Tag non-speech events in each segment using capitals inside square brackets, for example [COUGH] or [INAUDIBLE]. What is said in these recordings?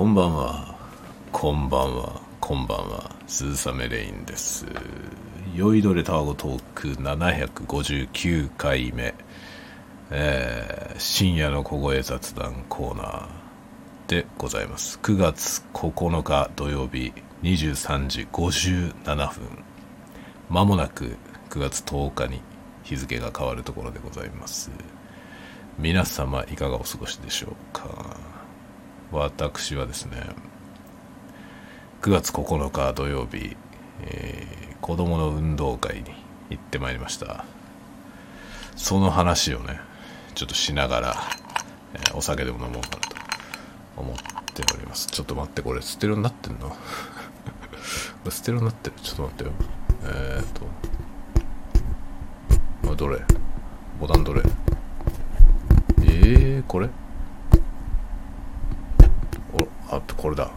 こんばんは。こんばんは。こんばんは。鈴雨レインです。酔いどれタワゴトーク759回目。えー、深夜の小声雑談コーナーでございます。9月9日土曜日23時57分。まもなく9月10日に日付が変わるところでございます。皆様いかがお過ごしでしょうか？私はですね9月9日土曜日、えー子供の運動会に行ってまいりました。その話をねちょっとしながら、えーお酒でも飲もうかなと思っております。ちょっと待ってこれステレオになってんの？[LAUGHS] これステレオになってる？ちょっと待ってよ。えー、っとどれ？ボタンどれ？えー、これ？おあこれだ。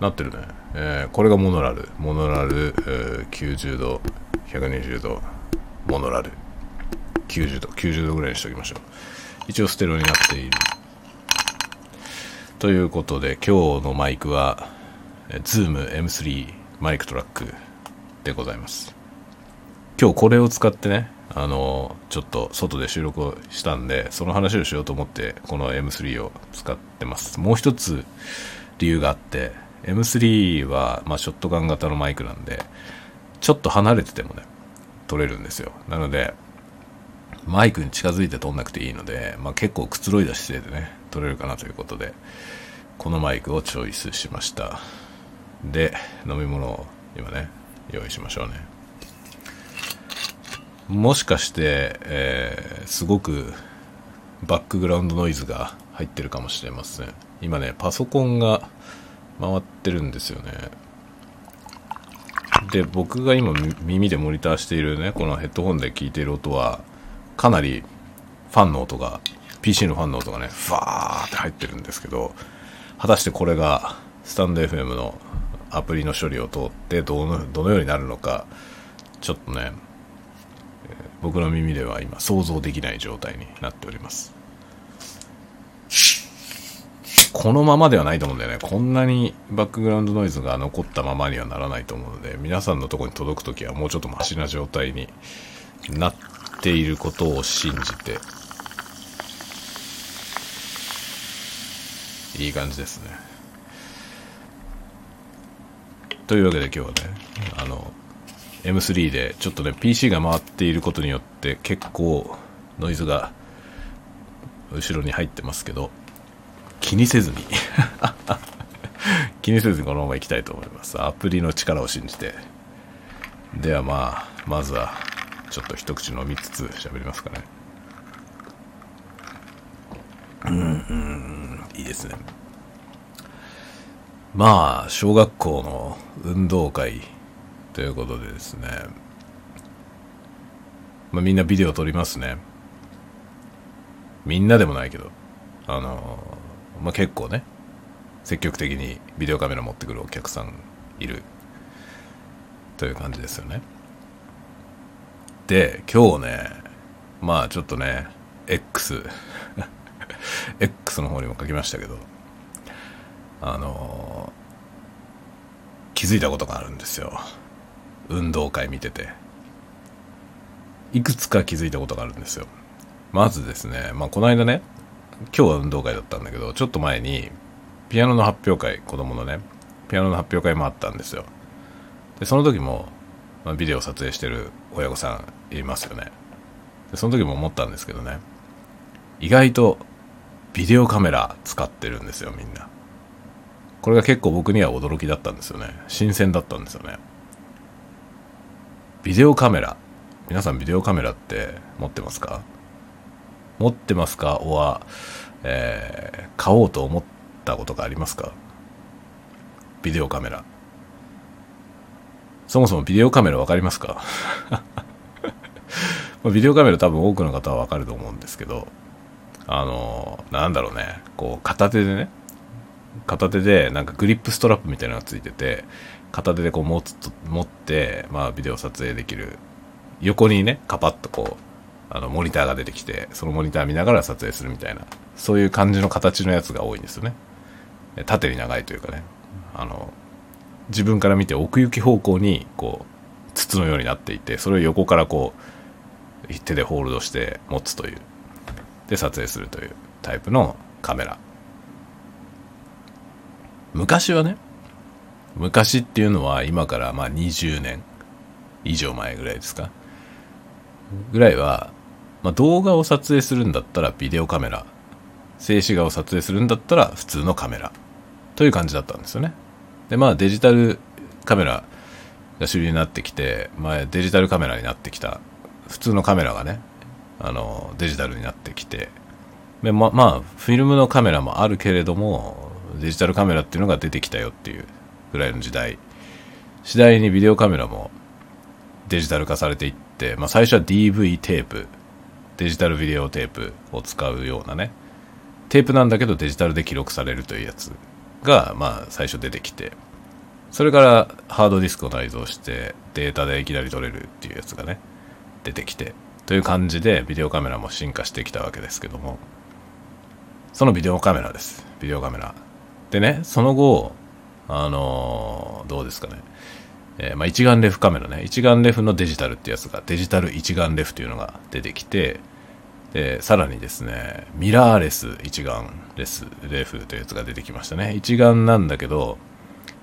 なってるね、えーこれがモノラル。モノラル、えー90度120度モノラル。90度90度ぐらいにしておきましょう。一応ステレオになっている。ということで今日のマイクはえ Zoom M3 マイクトラックでございます。今日これを使ってねあのちょっと外で収録をしたんでその話をしようと思ってこの M3 を使ってます。もう一つ理由があって M3 は、まあ、ショットガン型のマイクなんでちょっと離れててもね撮れるんですよ。なのでマイクに近づいて撮んなくていいので、まあ、結構くつろいだ姿勢でね撮れるかなということでこのマイクをチョイスしました。で飲み物を今ね用意しましょうね。もしかして、えーすごくバックグラウンドノイズが入ってるかもしれません。今ねパソコンが回ってるんですよね。で僕が今耳でモニターしているねこのヘッドホンで聞いている音はかなりファンの音が PC のファンの音がねファーって入ってるんですけど果たしてこれがスタンド FM のアプリの処理を通ってどのどのようになるのかちょっとね僕の耳では今想像できない状態になっております。このままではないと思うんだよね。こんなにバックグラウンドノイズが残ったままにはならないと思うので皆さんのところに届くときはもうちょっとマシな状態になっていることを信じて。いい感じですね。というわけで今日はねあの M3 でちょっとね PC が回っていることによって結構ノイズが後ろに入ってますけど気にせずに [LAUGHS] 気にせずにこのままいきたいと思います。アプリの力を信じて。ではまあまずはちょっと一口飲みつつ喋りますかね。うんうん。いいですね。まあ小学校の運動会ということでですね、まあ、みんなビデオ撮りますね。みんなでもないけどあのまあ、結構ね積極的にビデオカメラ持ってくるお客さんいる。という感じですよね。で今日ねまあちょっとね X [LAUGHS] X の方にも書きましたけどあの気づいたことがあるんですよ。運動会見てて。いくつか気づいたことがあるんですよ。まずですねまあこの間ね今日は運動会だったんだけどちょっと前にピアノの発表会子供のねピアノの発表会もあったんですよ。でその時も、まあ、ビデオ撮影してる親御さんいますよね。でその時も思ったんですけどね意外とビデオカメラ使ってるんですよみんな。これが結構僕には驚きだったんですよね。新鮮だったんですよね。ビデオカメラ。皆さんビデオカメラって持ってますか？持ってますか？おは、えー買おうと思ったことがありますか？ビデオカメラ。そもそもビデオカメラ分かりますか？[LAUGHS] まあビデオカメラ多分多くの方は分かると思うんですけどあのなんだろうね。こう片手でね。片手でなんかグリップストラップみたいなのがついてて片手でこう持つと持って、まあ、ビデオ撮影できる。横にねカパッとこうあのモニターが出てきてそのモニター見ながら撮影するみたいな。そういう感じの形のやつが多いんですよね。縦に長いというかね。あの自分から見て奥行き方向にこう筒のようになっていてそれを横からこう手でホールドして持つという。で撮影するというタイプのカメラ。昔はね昔っていうのは今からまあ20年以上前ぐらいですか？ぐらいは、まあ、動画を撮影するんだったらビデオカメラ静止画を撮影するんだったら普通のカメラという感じだったんですよね。でまあデジタルカメラが主流になってきて、まあ、デジタルカメラになってきた普通のカメラがねあのデジタルになってきてでままあフィルムのカメラもあるけれどもデジタルカメラっていうのが出てきたよっていうぐらいの時代。次第にビデオカメラもデジタル化されていって、まあ、最初は DV テープ。デジタルビデオテープを使うようなね。テープなんだけどデジタルで記録されるというやつが、まあ、最初出てきて。それからハードディスクを内蔵してデータでいきなり撮れるっていうやつがね出てきて。という感じでビデオカメラも進化してきたわけですけども。そのビデオカメラです。ビデオカメラ。でねその後あのー、どうですかね。えー、まあ、一眼レフカメラね。一眼レフのデジタルってやつがデジタル一眼レフというのが出てきてでさらにですねミラーレス一眼レスレフというやつが出てきましたね。一眼なんだけど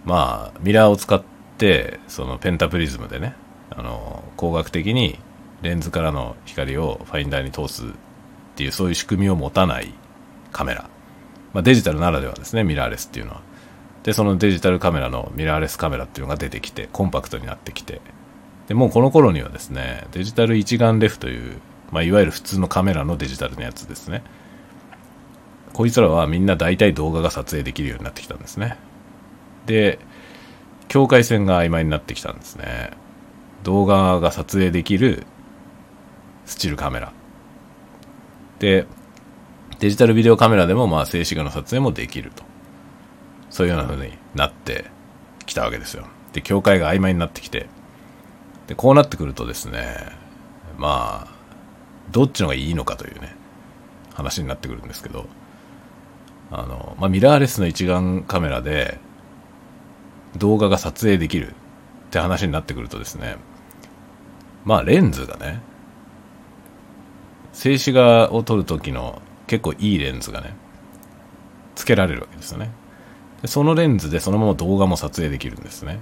まあミラーを使ってそのペンタプリズムでねあの光学的にレンズからの光をファインダーに通すっていうそういう仕組みを持たないカメラ、まあ、デジタルならではですねミラーレスっていうのは。でそのデジタルカメラのミラーレスカメラっていうのが出てきてコンパクトになってきて。でもうこの頃にはですねデジタル一眼レフという、まあ、いわゆる普通のカメラのデジタルのやつですね。こいつらはみんな大体動画が撮影できるようになってきたんですね。で境界線が曖昧になってきたんですね。動画が撮影できるスチールカメラ。でデジタルビデオカメラでもまあ静止画の撮影もできると。そういうような風になってきたわけですよ。で、境界が曖昧になってきて、で、こうなってくるとですね、まあ、どっちの方がいいのかというね、話になってくるんですけど、あの、まあ、ミラーレスの一眼カメラで動画が撮影できるって話になってくるとですね、まあ、レンズがね、静止画を撮る時の結構いいレンズがね、つけられるわけですよね。そのレンズでそのまま動画も撮影できるんですね。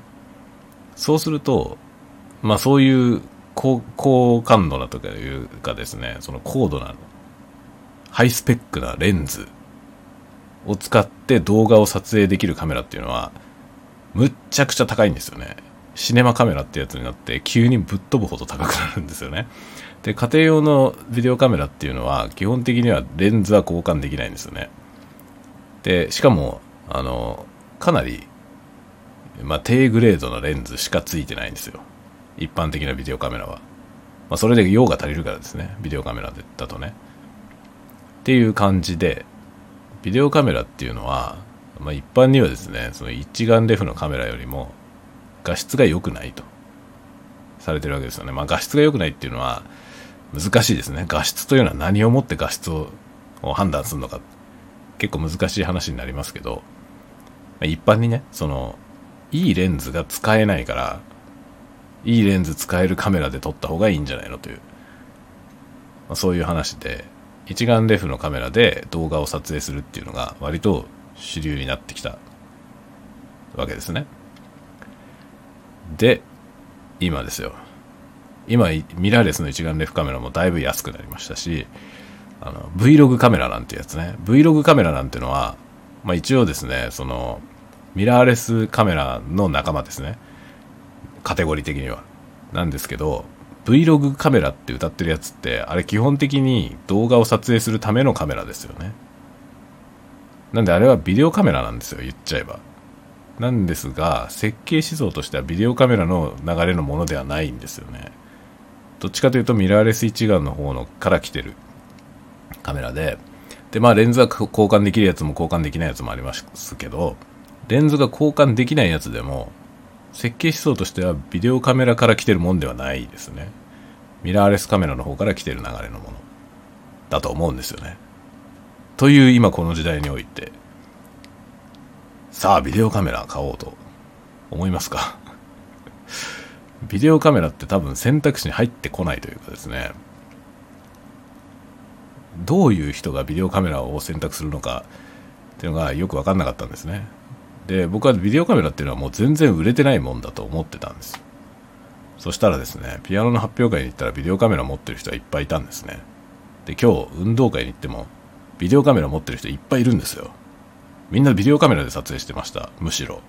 そうするとまあそういう高高感度なとかいうかですねその高度なハイスペックなレンズを使って動画を撮影できるカメラっていうのはむっちゃくちゃ高いんですよね。シネマカメラってやつになって急にぶっ飛ぶほど高くなるんですよね。で家庭用のビデオカメラっていうのは基本的にはレンズは交換できないんですよね。でしかもあのかなり、まあ、低グレードのレンズしかついてないんですよ。一般的なビデオカメラは、まあ、それで用が足りるからですね。ビデオカメラだとね。っていう感じでビデオカメラっていうのは、まあ、一般にはですねその一眼レフのカメラよりも画質が良くないと。されてるわけですよね、まあ、画質が良くないっていうのは難しいですね。画質というのは何をもって画質を判断するのか。結構難しい話になりますけど。一般にね、その、いいレンズが使えないから、いいレンズ使えるカメラで撮った方がいいんじゃないのという、まあ、そういう話で、一眼レフのカメラで動画を撮影するっていうのが割と主流になってきたわけですね。で、今ですよ。今、ミラーレスの一眼レフカメラもだいぶ安くなりましたし、あの、Vlog カメラなんてやつね。Vlog カメラなんてのは、まあ一応ですね、その、ミラーレスカメラの仲間ですね。カテゴリー的には。なんですけど、Vlog カメラって歌ってるやつって、あれ基本的に動画を撮影するためのカメラですよね。なんであれはビデオカメラなんですよ、言っちゃえば。なんですが、設計思想としてはビデオカメラの流れのものではないんですよね。どっちかというとミラーレス一眼の方のから来てるカメラで、で、まあレンズが交換できるやつも交換できないやつもありますけど、レンズが交換できないやつでも、設計思想としてはビデオカメラから来てるもんではないですね。ミラーレスカメラの方から来てる流れのものだと思うんですよね。という今この時代において、さあ、ビデオカメラ買おうと思いますか？[LAUGHS] ビデオカメラって多分選択肢に入ってこないというかですね、どういう人がビデオカメラを選択するのかっていうのがよく分かんなかったんですね。で、僕はビデオカメラっていうのはもう全然売れてないもんだと思ってたんです。そしたらですね、ピアノの発表会に行ったらビデオカメラ持ってる人がいっぱいいたんですね。で、今日運動会に行ってもビデオカメラ持ってる人いっぱいいるんですよ。みんなビデオカメラで撮影してました。むしろ。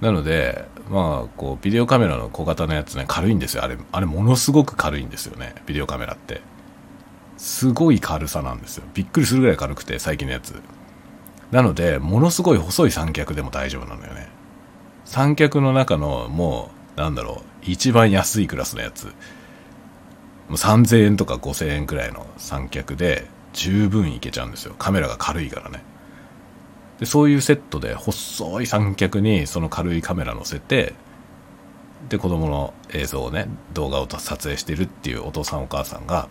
なので、まあ、こう、ビデオカメラの小型のやつね、軽いんですよ。あれ、あれものすごく軽いんですよね。ビデオカメラって。すごい軽さなんですよ。びっくりするぐらい軽くて、最近のやつ。なので、ものすごい細い三脚でも大丈夫なのよね。三脚の中の、もう、なんだろう、一番安いクラスのやつ。もう3000円とか5000円くらいの三脚で十分いけちゃうんですよ。カメラが軽いからね。で、そういうセットで細い三脚にその軽いカメラ乗せて、で、子供の映像をね、動画を撮影してるっていうお父さんお母さんが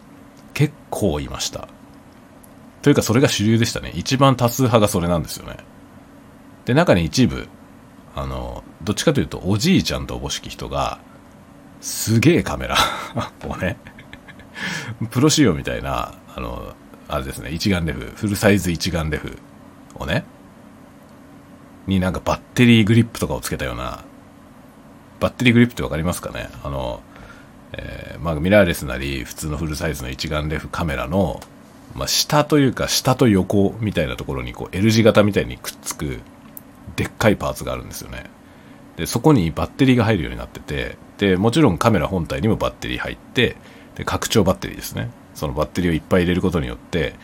結構いました。というかそれが主流でしたね。一番多数派がそれなんですよね。で、中に一部、あの、どっちかというとおじいちゃんとおぼしき人が、すげえカメラ [LAUGHS] をね、プロ仕様みたいな、あの、あれですね、一眼レフ、フルサイズ一眼レフをね、になんかバッテリーグリップとかをつけたような、バッテリーグリップってわかりますかね？あの、えー、まあミラーレスなり、普通のフルサイズの一眼レフカメラの、まあ下というか下と横みたいなところにこう L 字型みたいにくっつく、でっかいパーツがあるんですよね。で、そこにバッテリーが入るようになってて、で、もちろんカメラ本体にもバッテリー入って、で、拡張バッテリーですね。そのバッテリーをいっぱい入れることによって、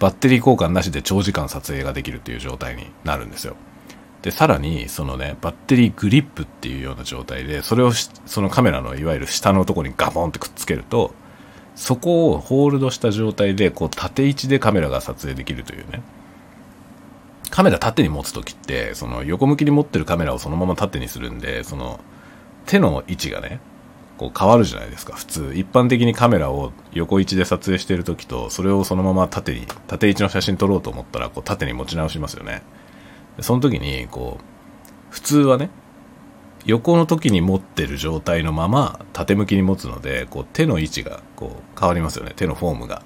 バッテリー交換なしで長時間撮影ができるっていう状態になるんですよ。で、さらに、そのね、バッテリーグリップっていうような状態で、それをそのカメラのいわゆる下のとこにガボンってくっつけると、そこをホールドした状態で、こう縦位置でカメラが撮影できるというね。カメラ縦に持つときって、その横向きに持ってるカメラをそのまま縦にするんで、その手の位置がね、こう変わるじゃないですか、普通。一般的にカメラを横位置で撮影してるときと、それをそのまま縦に、縦位置の写真撮ろうと思ったら、こう縦に持ち直しますよね。その時に、こう、普通はね、横の時に持ってる状態のまま縦向きに持つので、こう手の位置がこう変わりますよね、手のフォームが。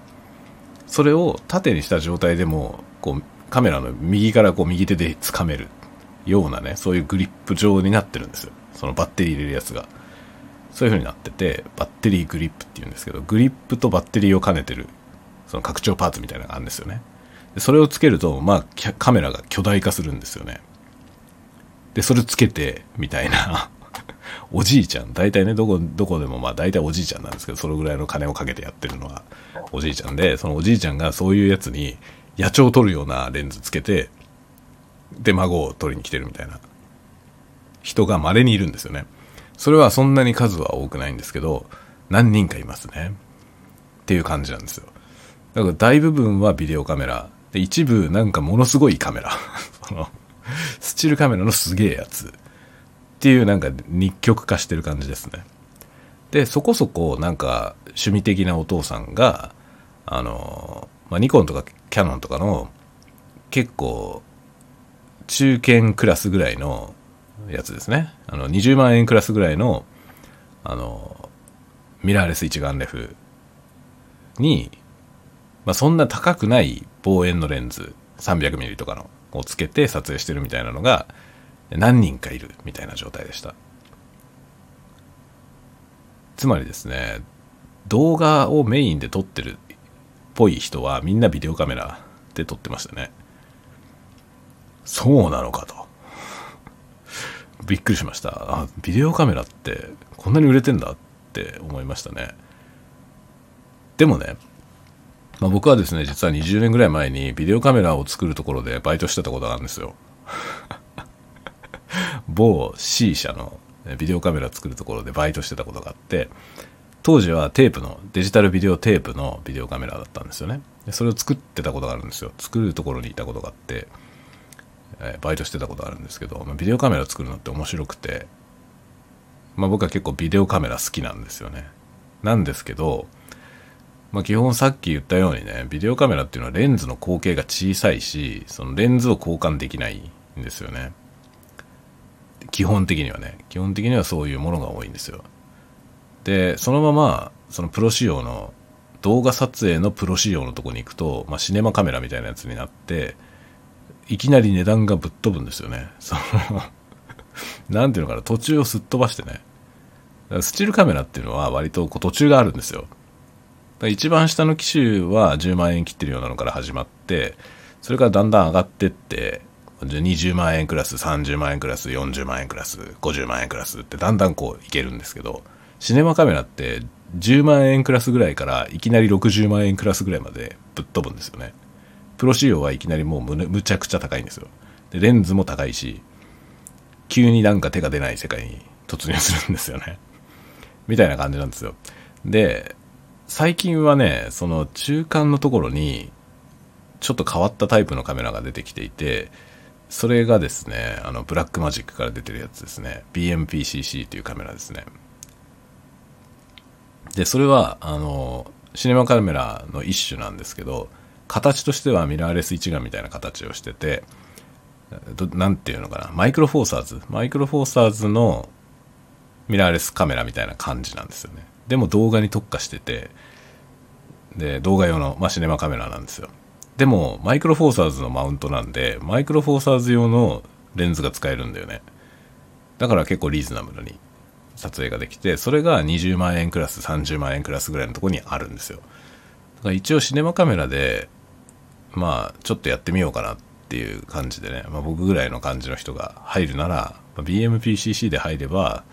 それを縦にした状態でも、こうカメラの右からこう右手で掴めるようなね、そういうグリップ状になってるんですよ。そのバッテリー入れるやつが。そういう風になってて、バッテリーグリップって言うんですけど、グリップとバッテリーを兼ねてる、その拡張パーツみたいなのがあるんですよね。それをつけると、まあ、カメラが巨大化するんですよね。で、それつけて、みたいな [LAUGHS] おじいちゃん、大体ね、どこ、どこでもまあ大体おじいちゃんなんですけど、そのぐらいの金をかけてやってるのはおじいちゃんで、そのおじいちゃんがそういうやつに野鳥を撮るようなレンズつけて、で、孫を撮りに来てるみたいな人が稀にいるんですよね。それはそんなに数は多くないんですけど、何人かいますね。っていう感じなんですよ。だから大部分はビデオカメラ。で、一部なんかものすごいカメラ。[LAUGHS] その、[LAUGHS] スチールカメラのすげえやつ。っていうなんか日極化してる感じですね。で、そこそこなんか趣味的なお父さんが、あの、まあ、ニコンとかキャノンとかの結構中堅クラスぐらいのやつですね。あの、20万円クラスぐらいの、あの、ミラーレス一眼レフに、まあ、そんな高くない望遠のレンズ、300mm とかのをつけて撮影してるみたいなのが、何人かいるみたいな状態でした。つまりですね、動画をメインで撮ってるっぽい人はみんなビデオカメラで撮ってましたね。そうなのかと。びっくりしました。あ、ビデオカメラってこんなに売れてんだって思いましたね。でもね、まあ、僕はですね、実は20年ぐらい前にビデオカメラを作るところでバイトしてたことがあるんですよ。[LAUGHS] 某 C 社のビデオカメラ作るところでバイトしてたことがあって、当時はテープの、デジタルビデオテープのビデオカメラだったんですよね。それを作ってたことがあるんですよ。作るところにいたことがあって、え、バイトしてたことがあるんですけど、まあ、ビデオカメラ作るのって面白くて、まあ僕は結構ビデオカメラ好きなんですよね。なんですけど、まあ基本さっき言ったようにね、ビデオカメラっていうのはレンズの口径が小さいし、そのレンズを交換できないんですよね。基本的にはね、基本的にはそういうものが多いんですよ。で、そのまま、そのプロ仕様の、動画撮影のプロ仕様のとこに行くと、まあシネマカメラみたいなやつになって、いきなり値段がぶっ飛ぶんですよね。その [LAUGHS] なんていうのかな、途中をすっ飛ばしてね。スチールカメラっていうのは割とこう途中があるんですよ。一番下の機種は10万円切ってるようなのから始まって、それからだんだん上がってって、20万円クラス、30万円クラス、40万円クラス、50万円クラスってだんだんこういけるんですけど、シネマカメラって10万円クラスぐらいからいきなり60万円クラスぐらいまでぶっ飛ぶんですよね。プロ仕様はいきなりもうむむちゃくちゃ高いんですよ。で、レンズも高いし、急になんか手が出ない世界に突入するんですよね。みたいな感じなんですよ。で、最近はね、その中間のところに、ちょっと変わったタイプのカメラが出てきていて、それがですね、あの、ブラックマジックから出てるやつですね。BMPCC というカメラですね。で、それは、あの、シネマカメラの一種なんですけど、形としてはミラーレス一眼みたいな形をしてて、なんていうのかな、マイクロフォーサーズ。マイクロフォーサーズのミラーレスカメラみたいな感じなんですよね。でも動画に特化してて、で、動画用の、まあ、シネマカメラなんですよ。でも、マイクロフォーサーズのマウントなんで、マイクロフォーサーズ用のレンズが使えるんだよね。だから結構リーズナブルに撮影ができて、それが20万円クラス、30万円クラスぐらいのとこにあるんですよ。だから一応シネマカメラで、まあ、ちょっとやってみようかなっていう感じでね、まあ、僕ぐらいの感じの人が入るなら、ま、BMPCC で入れば、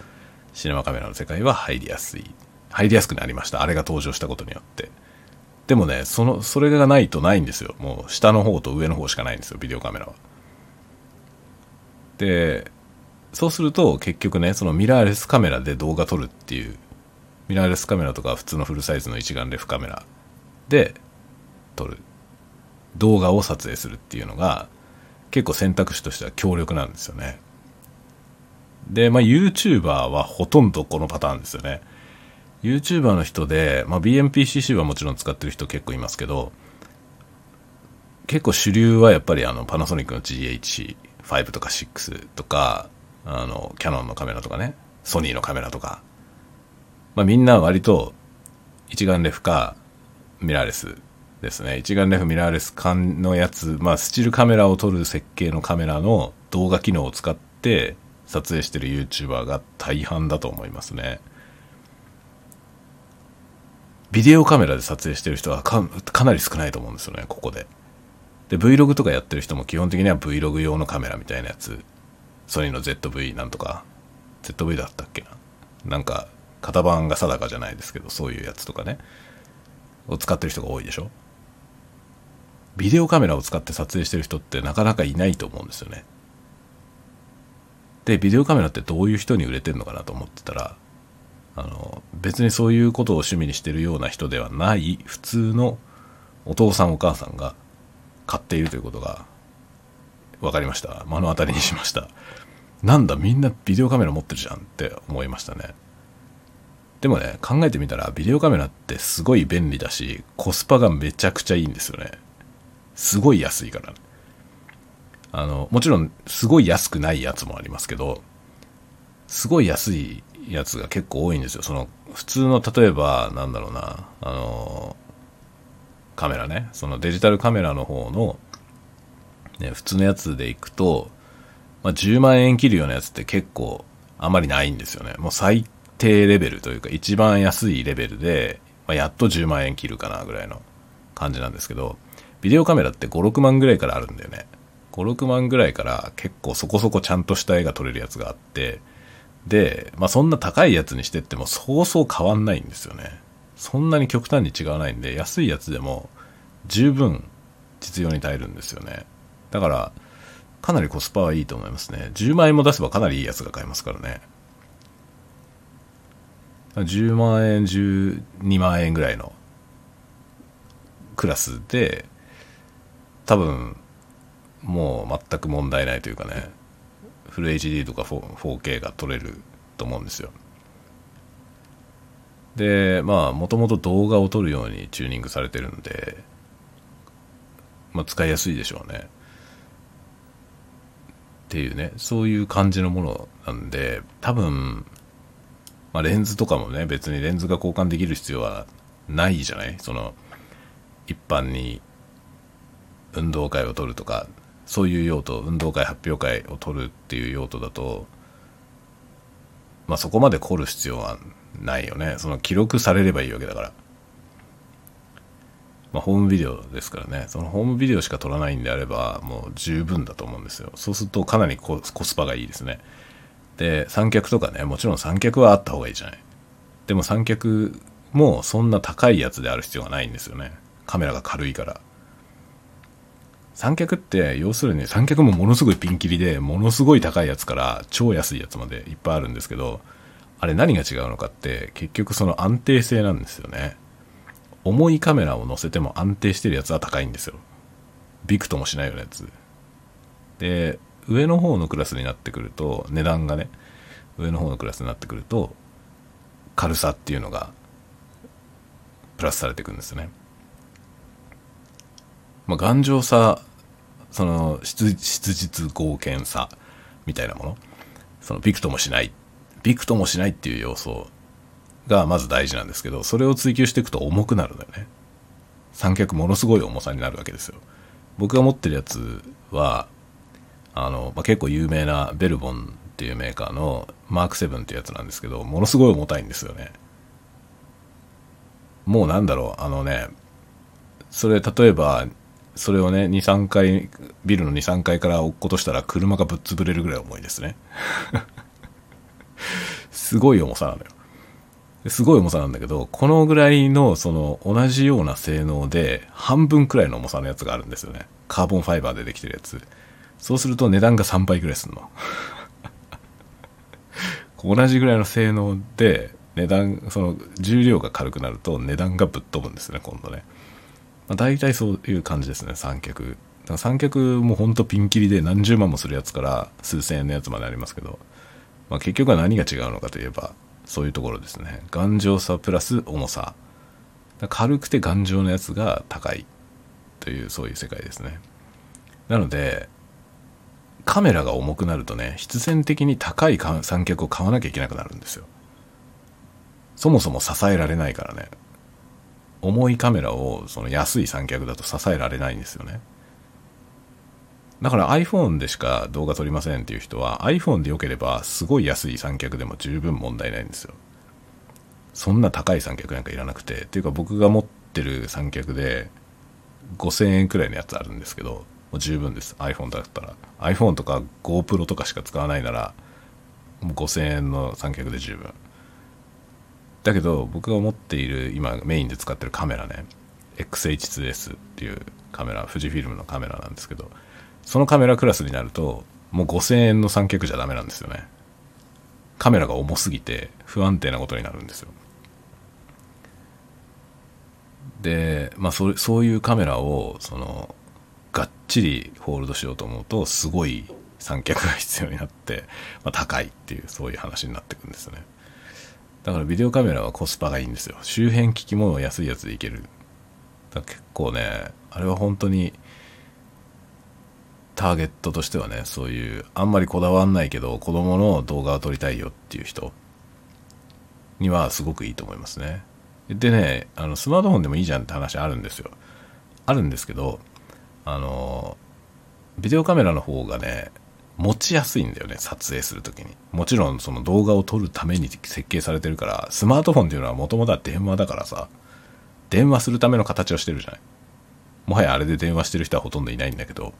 シネマカメラの世界は入りやすい入りやすくなりました。あれが登場したことによって。でもね、その、それがないとないんですよ。もう下の方と上の方しかないんですよ、ビデオカメラは。で、そうすると結局ね、そのミラーレスカメラで動画撮るっていう、ミラーレスカメラとか普通のフルサイズの一眼レフカメラで撮る。動画を撮影するっていうのが結構選択肢としては強力なんですよね。で、まあ YouTuber はほとんどこのパターンですよね。YouTuber の人で、まあ、BMPCC はもちろん使ってる人結構いますけど、結構主流はやっぱりあのパナソニックの GH5 とか6とか、あの、キャノンのカメラとかね、ソニーのカメラとか、まあみんな割と一眼レフかミラーレスですね。一眼レフミラーレス缶のやつ、まあスチールカメラを撮る設計のカメラの動画機能を使って撮影してる YouTuber が大半だと思いますね。ビデオカメラで撮影してる人はかなり少ないと思うんですよね、ここで。で、Vlog とかやってる人も基本的には Vlog 用のカメラみたいなやつ、ソニーの ZV なんとか、ZV だったっけな。なんか、型番が定かじゃないですけど、そういうやつとかね、を使ってる人が多いでしょ。ビデオカメラを使って撮影してる人ってなかなかいないと思うんですよね。で、ビデオカメラってどういう人に売れてるのかなと思ってたら、あの、別にそういうことを趣味にしてるような人ではない普通のお父さんお母さんが買っているということが分かりました。目の当たりにしました。なんだみんなビデオカメラ持ってるじゃんって思いましたね。でもね、考えてみたらビデオカメラってすごい便利だし、コスパがめちゃくちゃいいんですよね。すごい安いから。あの、もちろんすごい安くないやつもありますけど、すごい安いやつが結構多いんですよ。その、普通の、例えば、なんだろうな、あの、カメラね、そのデジタルカメラの方の、ね、普通のやつでいくと、まあ、10万円切るようなやつって結構あまりないんですよね。もう最低レベルというか、一番安いレベルで、まあ、やっと10万円切るかなぐらいの感じなんですけど、ビデオカメラって5、6万ぐらいからあるんだよね。5、6万ぐらいから結構そこそこちゃんとした絵が撮れるやつがあって、で、まあそんな高いやつにしてってもそうそう変わんないんですよね。そんなに極端に違わないんで、安いやつでも十分実用に耐えるんですよね。だから、かなりコスパはいいと思いますね。10万円も出せばかなりいいやつが買えますからね。10万円、12万円ぐらいのクラスで、多分、もう全く問題ないというかね、フル HD とか 4K が撮れると思うんですよ。でまあもともと動画を撮るようにチューニングされてるんで、まあ、使いやすいでしょうねっていうねそういう感じのものなんで多分、まあ、レンズとかもね別にレンズが交換できる必要はないじゃない？その一般に運動会を取るとかそういう用途運動会発表会を取るっていう用途だとまあそこまで凝る必要はないよね。その記録されればいいわけだから。まあホームビデオですからね。そのホームビデオしか撮らないんであればもう十分だと思うんですよ。そうするとかなりコスパがいいですね。で三脚とかねもちろん三脚はあった方がいいじゃない。でも三脚もそんな高いやつである必要がないんですよね。カメラが軽いから。三脚って要するに三脚もものすごいピンキリでものすごい高いやつから超安いやつまでいっぱいあるんですけどあれ何が違うのかって結局その安定性なんですよね。重いカメラを載せても安定してるやつは高いんですよ。ビクともしないようなやつ。で上の方のクラスになってくると値段がね上の方のクラスになってくると軽さっていうのがプラスされていくんですよね。まあ、頑丈さ、その質、質実合憲さ、みたいなもの。その、びくともしない。びくともしないっていう要素がまず大事なんですけど、それを追求していくと重くなるんだよね。三脚ものすごい重さになるわけですよ。僕が持ってるやつは、あの、まあ、結構有名なベルボンっていうメーカーのマーク7っていうやつなんですけど、ものすごい重たいんですよね。もうなんだろう、あのね、それ例えばそれをね、2、3階、ビルの2、3階から落っことしたら車がぶっ潰れるぐらい重いですね。[LAUGHS] すごい重さなのよ。すごい重さなんだけど、このぐらいの、その、同じような性能で、半分くらいの重さのやつがあるんですよね。カーボンファイバーでできてるやつ。そうすると値段が3倍くらいすんの。[LAUGHS] 同じぐらいの性能で、値段、その、重量が軽くなると値段がぶっ飛ぶんですね、今度ね。まあ、大体そういう感じですね、三脚。だから三脚もほんとピンキリで何十万もするやつから数千円のやつまでありますけど、まあ、結局は何が違うのかといえば、そういうところですね。頑丈さプラス重さ。軽くて頑丈なやつが高いという、そういう世界ですね。なので、カメラが重くなるとね、必然的に高い三脚を買わなきゃいけなくなるんですよ。そもそも支えられないからね。重いカメラをその安い三脚だと支えられないんですよね。だから iPhone でしか動画撮りませんっていう人は iPhone で良ければすごい安い三脚でも十分問題ないんですよ。そんな高い三脚なんかいらなくて。っていうか僕が持ってる三脚で5000円くらいのやつあるんですけど、もう十分です。iPhone だったら。iPhone とか GoPro とかしか使わないなら、もう5000円の三脚で十分。だけど僕が持っている今メインで使ってるカメラね。XH2S っていうカメラ富士フィルムのカメラなんですけどそのカメラクラスになるともう5000円の三脚じゃダメなんですよね。カメラが重すぎて不安定なことになるんですよ。でまあそそういうカメラをそのがっちりホールドしようと思うとすごい三脚が必要になって、まあ、高いっていうそういう話になってくんですよね。だからビデオカメラはコスパがいいんですよ。周辺機器も安いやつでいける。だ結構ね、あれは本当に、ターゲットとしてはね、そういう、あんまりこだわんないけど、子供の動画を撮りたいよっていう人にはすごくいいと思いますね。でね、あの、スマートフォンでもいいじゃんって話あるんですよ。あるんですけど、あの、ビデオカメラの方がね、持ちやすいんだよね、撮影するときに。もちろんその動画を撮るために設計されてるから、スマートフォンっていうのはもともとは電話だからさ、電話するための形をしてるじゃない。もはやあれで電話してる人はほとんどいないんだけど、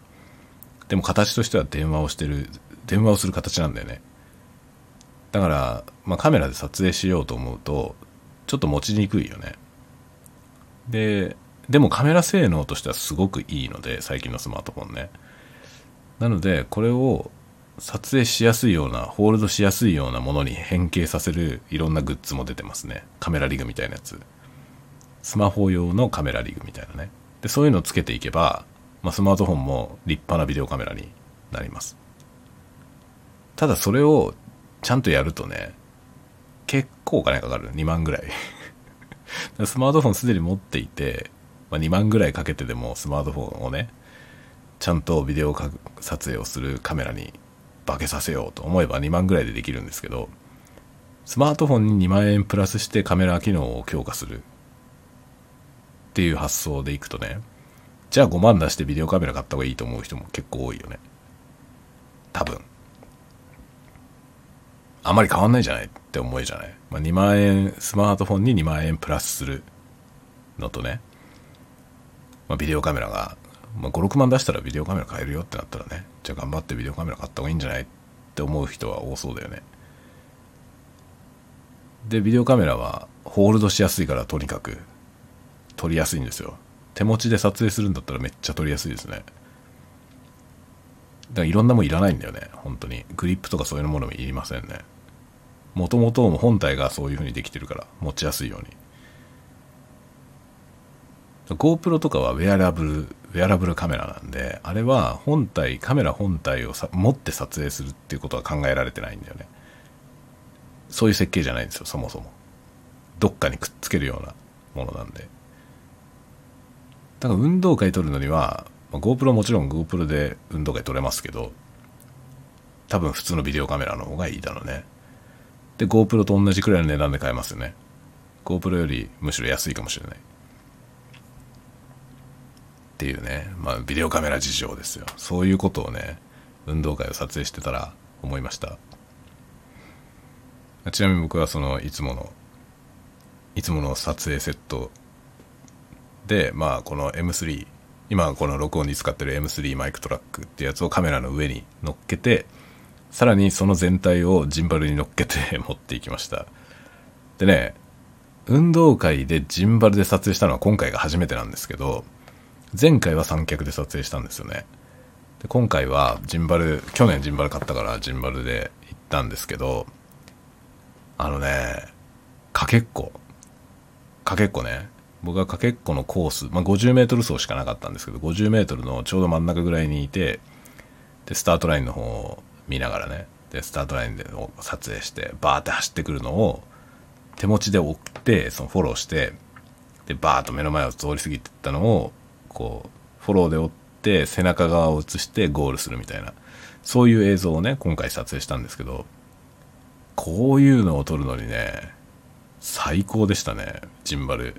でも形としては電話をしてる、電話をする形なんだよね。だから、まあ、カメラで撮影しようと思うと、ちょっと持ちにくいよね。で、でもカメラ性能としてはすごくいいので、最近のスマートフォンね。なのでこれを撮影しやすいようなホールドしやすいようなものに変形させるいろんなグッズも出てますね。カメラリグみたいなやつ。スマホ用のカメラリグみたいなね。でそういうのをつけていけば、まあ、スマートフォンも立派なビデオカメラになります。ただそれをちゃんとやるとね結構お金かかる。2万ぐらい。[LAUGHS] スマートフォンすでに持っていて、まあ、2万ぐらいかけてでもスマートフォンをね、ちゃんとビデオ撮影をするカメラに化けさせようと思えば2万ぐらいでできるんですけど、スマートフォンに2万円プラスしてカメラ機能を強化するっていう発想でいくとね、じゃあ5万出してビデオカメラ買った方がいいと思う人も結構多いよね。多分。あまり変わんないじゃないって思いじゃない。まあ、2万円、スマートフォンに2万円プラスするのとね、まあ、ビデオカメラが、まあ、5、6万出したらビデオカメラ買えるよってなったらね、じゃあ頑張ってビデオカメラ買った方がいいんじゃないって思う人は多そうだよね。で、ビデオカメラはホールドしやすいからとにかく撮りやすいんですよ。手持ちで撮影するんだったらめっちゃ撮りやすいですね。だからいろんなもんいらないんだよね、本当に。グリップとかそういうものもいりませんね。もともと本体がそういう風にできてるから持ちやすいように。GoPro とかはウェアラブル、ウェアラブルカメラなんで、あれは本体、カメラ本体をさ持って撮影するっていうことは考えられてないんだよね。そういう設計じゃないんですよ、そもそも。どっかにくっつけるようなものなんで。だから運動会撮るのには、まあ、GoPro もちろん GoPro で運動会撮れますけど、多分普通のビデオカメラの方がいいだろうね。で、GoPro と同じくらいの値段で買えますよね。GoPro よりむしろ安いかもしれない。っていうね、まあ、ビデオカメラ事情ですよ。そういうことをね、運動会を撮影してたら思いました。ちなみに僕はその、いつもの、いつもの撮影セットで、まあ、この M3、今この録音に使ってる M3 マイクトラックってやつをカメラの上に乗っけて、さらにその全体をジンバルに乗っけて [LAUGHS] 持っていきました。でね、運動会でジンバルで撮影したのは今回が初めてなんですけど、前回は三脚で撮影したんですよね。で今回はジンバル、去年ジンバル買ったからジンバルで行ったんですけど、あのね、かけっこ。かけっこね。僕はかけっこのコース、まあ、50メートル走しかなかったんですけど、50メートルのちょうど真ん中ぐらいにいて、で、スタートラインの方を見ながらね、で、スタートラインで撮影して、バーって走ってくるのを、手持ちで追って、そのフォローして、で、バーッと目の前を通り過ぎてったのを、こう、フォローで追って、背中側を映してゴールするみたいな、そういう映像をね、今回撮影したんですけど、こういうのを撮るのにね、最高でしたね、ジンバル。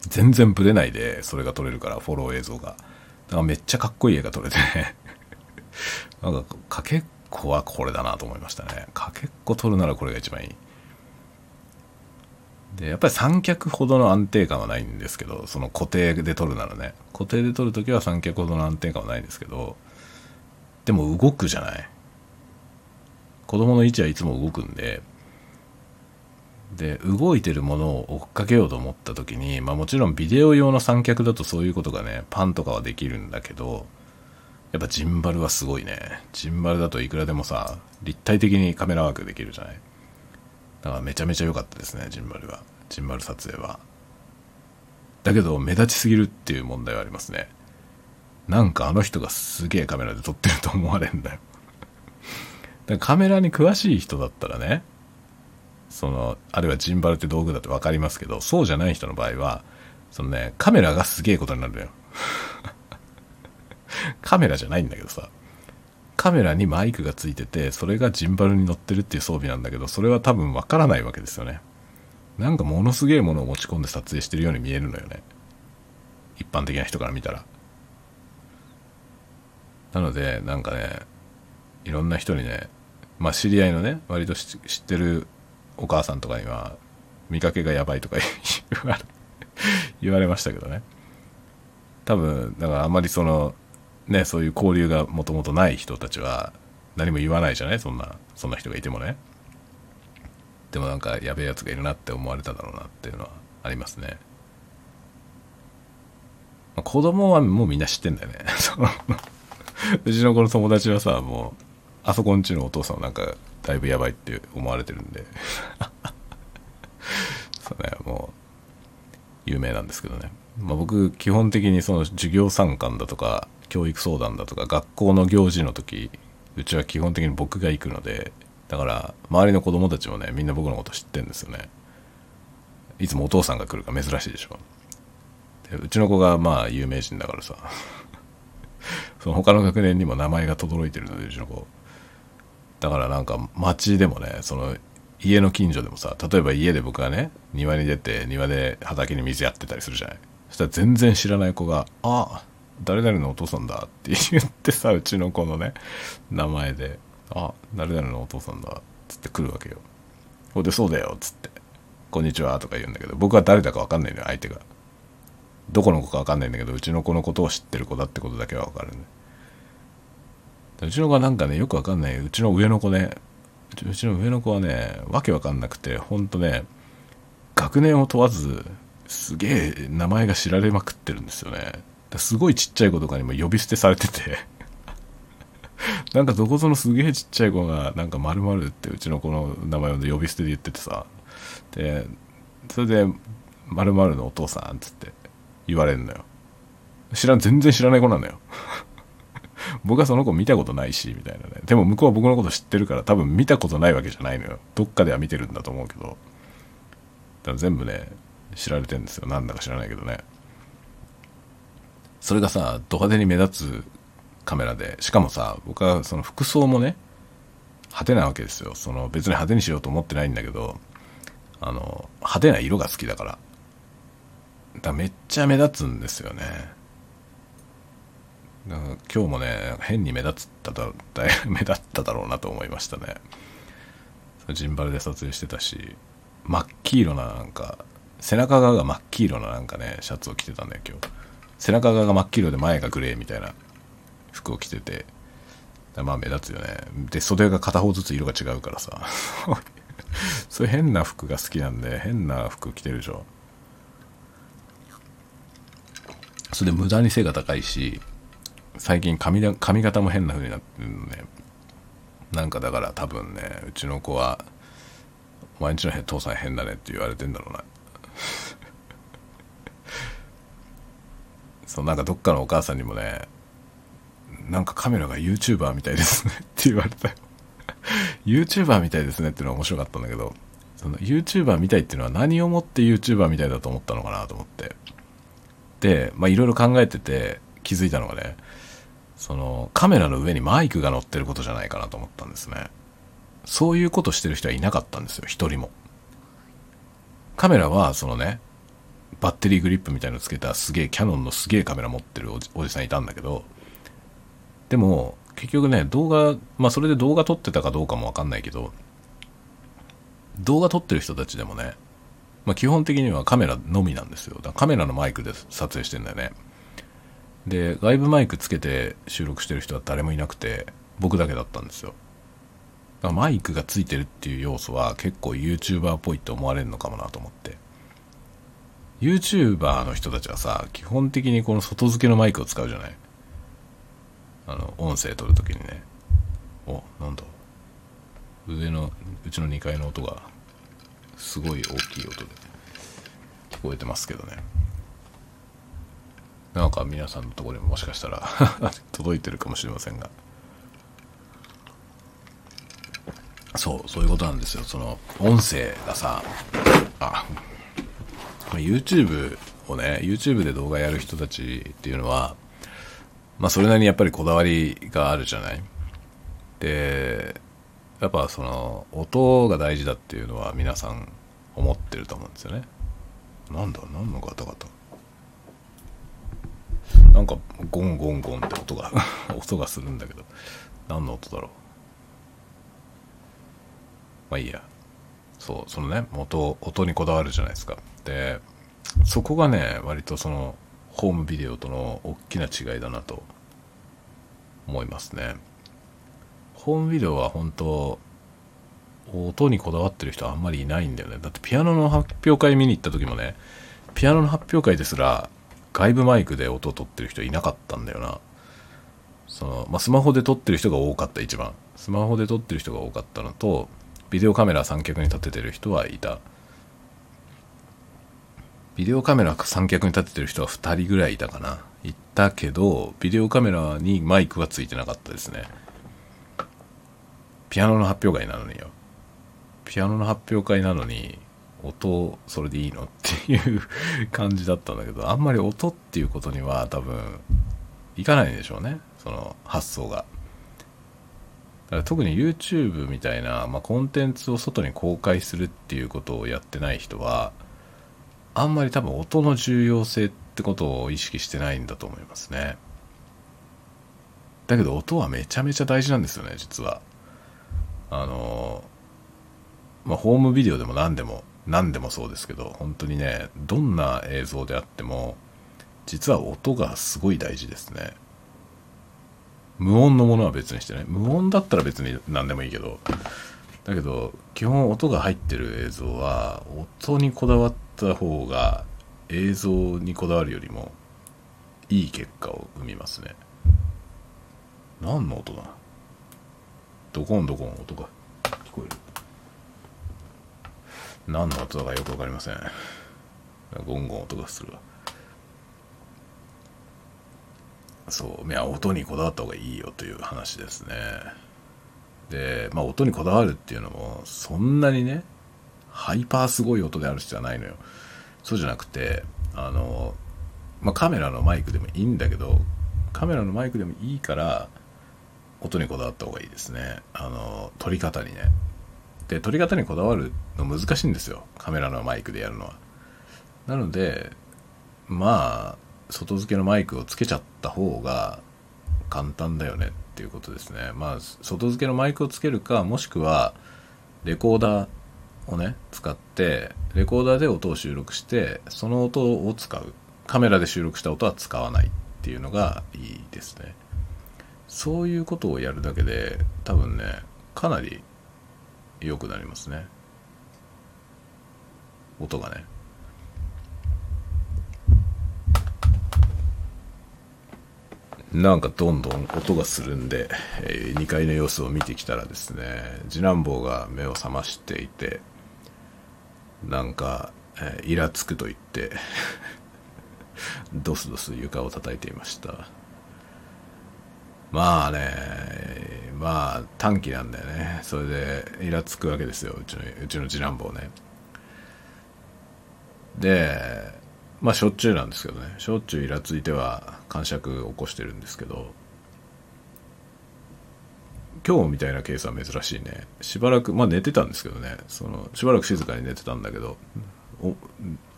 全然ブレないでそれが撮れるからフォロー映像が。だからめっちゃかっこいい絵が撮れてね。[LAUGHS] なんかかけっこはこれだなと思いましたね。かけっこ撮るならこれが一番いい。でやっぱり三脚ほどの安定感はないんですけどその固定で撮るならね。固定で撮るときは三脚ほどの安定感はないんですけどでも動くじゃない。子供の位置はいつも動くんでで動いてるものを追っかけようと思った時に、まあ、もちろんビデオ用の三脚だとそういうことがねパンとかはできるんだけどやっぱジンバルはすごいね。ジンバルだといくらでもさ立体的にカメラワークできるじゃない。だからめちゃめちゃ良かったですねジンバルはジンバル撮影はだけど目立ちすぎるっていう問題はありますねなんかあの人がすげえカメラで撮ってると思われんだよだからカメラに詳しい人だったらねその、あるいはジンバルって道具だって分かりますけど、そうじゃない人の場合は、そのね、カメラがすげえことになるのよ。[LAUGHS] カメラじゃないんだけどさ。カメラにマイクがついてて、それがジンバルに乗ってるっていう装備なんだけど、それは多分分からないわけですよね。なんかものすげえものを持ち込んで撮影してるように見えるのよね。一般的な人から見たら。なので、なんかね、いろんな人にね、まあ知り合いのね、割と知ってるお母さんとかには見かけがやばいとか [LAUGHS] 言われ言われましたけどね多分だからあんまりそのねそういう交流がもともとない人たちは何も言わないじゃない？そんなそんな人がいてもね。でもなんかやべえやつがいるなって思われただろうなっていうのはありますね、まあ、子供はもうみんな知ってんだよね。[LAUGHS] うちの子の友達はさもうあそこんちのお父さんなんかだいぶやばいって思われてるんで。[LAUGHS] そうねもう有名なんですけどね、まあ、僕基本的にその授業参観だとか教育相談だとか学校の行事の時うちは基本的に僕が行くのでだから周りの子供たちもねみんな僕のこと知ってるんですよね。いつもお父さんが来るか珍しいでしょ。でうちの子がまあ有名人だからさ。[LAUGHS] その他の学年にも名前が轟いてるのでうちの子。だからなんか街でもねその家の近所でもさ例えば家で僕がね庭に出て庭で畑に水やってたりするじゃない。そしたら全然知らない子が「あ誰々のお父さんだ」って言ってさうちの子のね名前で「あ誰々のお父さんだ」っつって来るわけよ。ほんで「そうだよ」つって「こんにちは」とか言うんだけど僕は誰だか分かんないのよ相手が。どこの子か分かんないんだけどうちの子のことを知ってる子だってことだけは分かるね。うちの子はなんかねよく分かんない。うちの上の子ねうちの上の子はねわけわかんなくてほんとね学年を問わずすげえ名前が知られまくってるんですよね。すごいちっちゃい子とかにも呼び捨てされてて [LAUGHS] なんかどこぞのすげえちっちゃい子がなんか〇〇ってうちの子の名前を呼び捨てで言っててさでそれで〇〇のお父さんっつって言われるのよ知らん全然知らない子なのよ [LAUGHS] 僕はその子見たことないし、みたいなね。でも向こうは僕のこと知ってるから多分見たことないわけじゃないのよ。どっかでは見てるんだと思うけど。全部ね、知られてんですよ。なんだか知らないけどね。それがさ、ド派手に目立つカメラで、しかもさ、僕はその服装もね、派手なわけですよ。その別に派手にしようと思ってないんだけど、あの、派手な色が好きだから。だからめっちゃ目立つんですよね。だから今日もね変に目立っただ [LAUGHS] 目立っただろうなと思いましたねジンバルで撮影してたし真っ黄色ななんか背中側が真っ黄色ななんかねシャツを着てたんだよ今日背中側が真っ黄色で前がグレーみたいな服を着ててまあ目立つよね。で袖が片方ずつ色が違うからさ。[LAUGHS] そういう変な服が好きなんで変な服着てるでしょ。それで無駄に背が高いし最近髪だ髪型も変な風になってるのね。なんかだから多分ねうちの子は「毎日の父さん変だね」って言われてんだろうな。そうなんかどっかのお母さんにもねなんかカメラが YouTuber みたいですね [LAUGHS] って言われたよ。YouTuber みたいですねっていうのは面白かったんだけどその YouTuber みたいっていうのは何をもって YouTuber みたいだと思ったのかなと思って。でまあいろいろ考えてて気づいたのがねそのカメラの上にマイクが乗ってることじゃないかなと思ったんですね。そういうことしてる人はいなかったんですよ一人も。カメラはそのねバッテリーグリップみたいのつけたすげえキャノンのすげえカメラ持ってるおじおじさんいたんだけどでも結局ね動画まあそれで動画撮ってたかどうかもわかんないけど動画撮ってる人たちでもね、まあ、基本的にはカメラのみなんですよ。だからカメラのマイクで撮影してんだよね。で外部マイクつけて収録してる人は誰もいなくて僕だけだったんですよ。だからマイクがついてるっていう要素は結構 YouTuber っぽいって思われるのかもなと思って。YouTuber の人たちはさ基本的にこの外付けのマイクを使うじゃない？あの音声取るときにね。おなんだ？上のうちの2階の音がすごい大きい音で聞こえてますけどね。なんか皆さんのところにももしかしたら [LAUGHS] 届いてるかもしれませんが。そうそういうことなんですよ。その音声がさあ YouTube をね YouTube で動画やる人たちっていうのはまあそれなりにやっぱりこだわりがあるじゃない？でやっぱその音が大事だっていうのは皆さん思ってると思うんですよね。なんだ何のガタガタ？なんかゴンゴンゴンって音が [LAUGHS] 音がするんだけど。何の音だろう？まあいいや。そうそのね音音にこだわるじゃないですか。でそこがね割とそのホームビデオとの大きな違いだなと思いますね。ホームビデオは本当音にこだわってる人はあんまりいないんだよね。だってピアノの発表会見に行った時もねピアノの発表会ですら外部マイクで音を取ってる人いなかったんだよな。その、まあ、スマホで撮ってる人が多かった一番。スマホで撮ってる人が多かったのとビデオカメラ三脚に立ててる人はいた。ビデオカメラ三脚に立ててる人は2人ぐらいいたかな。いたけどビデオカメラにマイクはついてなかったですね。ピアノの発表会なのによ。ピアノの発表会なのに音それでいいの？[LAUGHS] っていう感じだったんだけどあんまり音っていうことには多分いかないんでしょうね。その発想が。だから特に YouTube みたいな、まあ、コンテンツを外に公開するっていうことをやってない人はあんまり多分音の重要性ってことを意識してないんだと思いますね。だけど音はめちゃめちゃ大事なんですよね実は。あのまあホームビデオでも何でも何でもそうですけど本当にねどんな映像であっても実は音がすごい大事ですね。無音のものは別にしてね。無音だったら別に何でもいいけど。だけど基本音が入ってる映像は音にこだわってた方が映像にこだわるよりもいい結果を生みますね。何の音だ？ドコンドコン音が。聞こえる。何の音だかよく分かりません。ゴンゴン音がするわ。そう。いや音にこだわった方がいいよという話ですね。でまあ音にこだわるっていうのもそんなにねハイパーすごい音である必要はないのよ。そうじゃなくてあの、まあ、カメラのマイクでもいいんだけどカメラのマイクでもいいから音にこだわった方がいいですね。あの撮り方にね。で撮り方にこだわるの難しいんですよ。カメラのマイクでやるのは。なのでまあ外付けのマイクをつけちゃった方が簡単だよね。っていうことですね。まあ外付けのマイクをつけるかもしくはレコーダーをね使ってレコーダーで音を収録してその音を使う。カメラで収録した音は使わないっていうのがいいですね。そういうことをやるだけで多分ねかなり良くなりますね。音がね。なんかどんどん音がするんで、えー、2階の様子を見てきたらですね次男坊が目を覚ましていてなんか、えー、イラつくと言ってドスドス床を叩いていました。まあねまあ短期なんだよね。それでイラつくわけですようちのうちの次男坊ね。でまあしょっちゅうなんですけどね。しょっちゅうイラついては感触起こしてるんですけど。今日みたいなケースは珍しいね。しばらくまあ寝てたんですけどね。そのしばらく静かに寝てたんだけど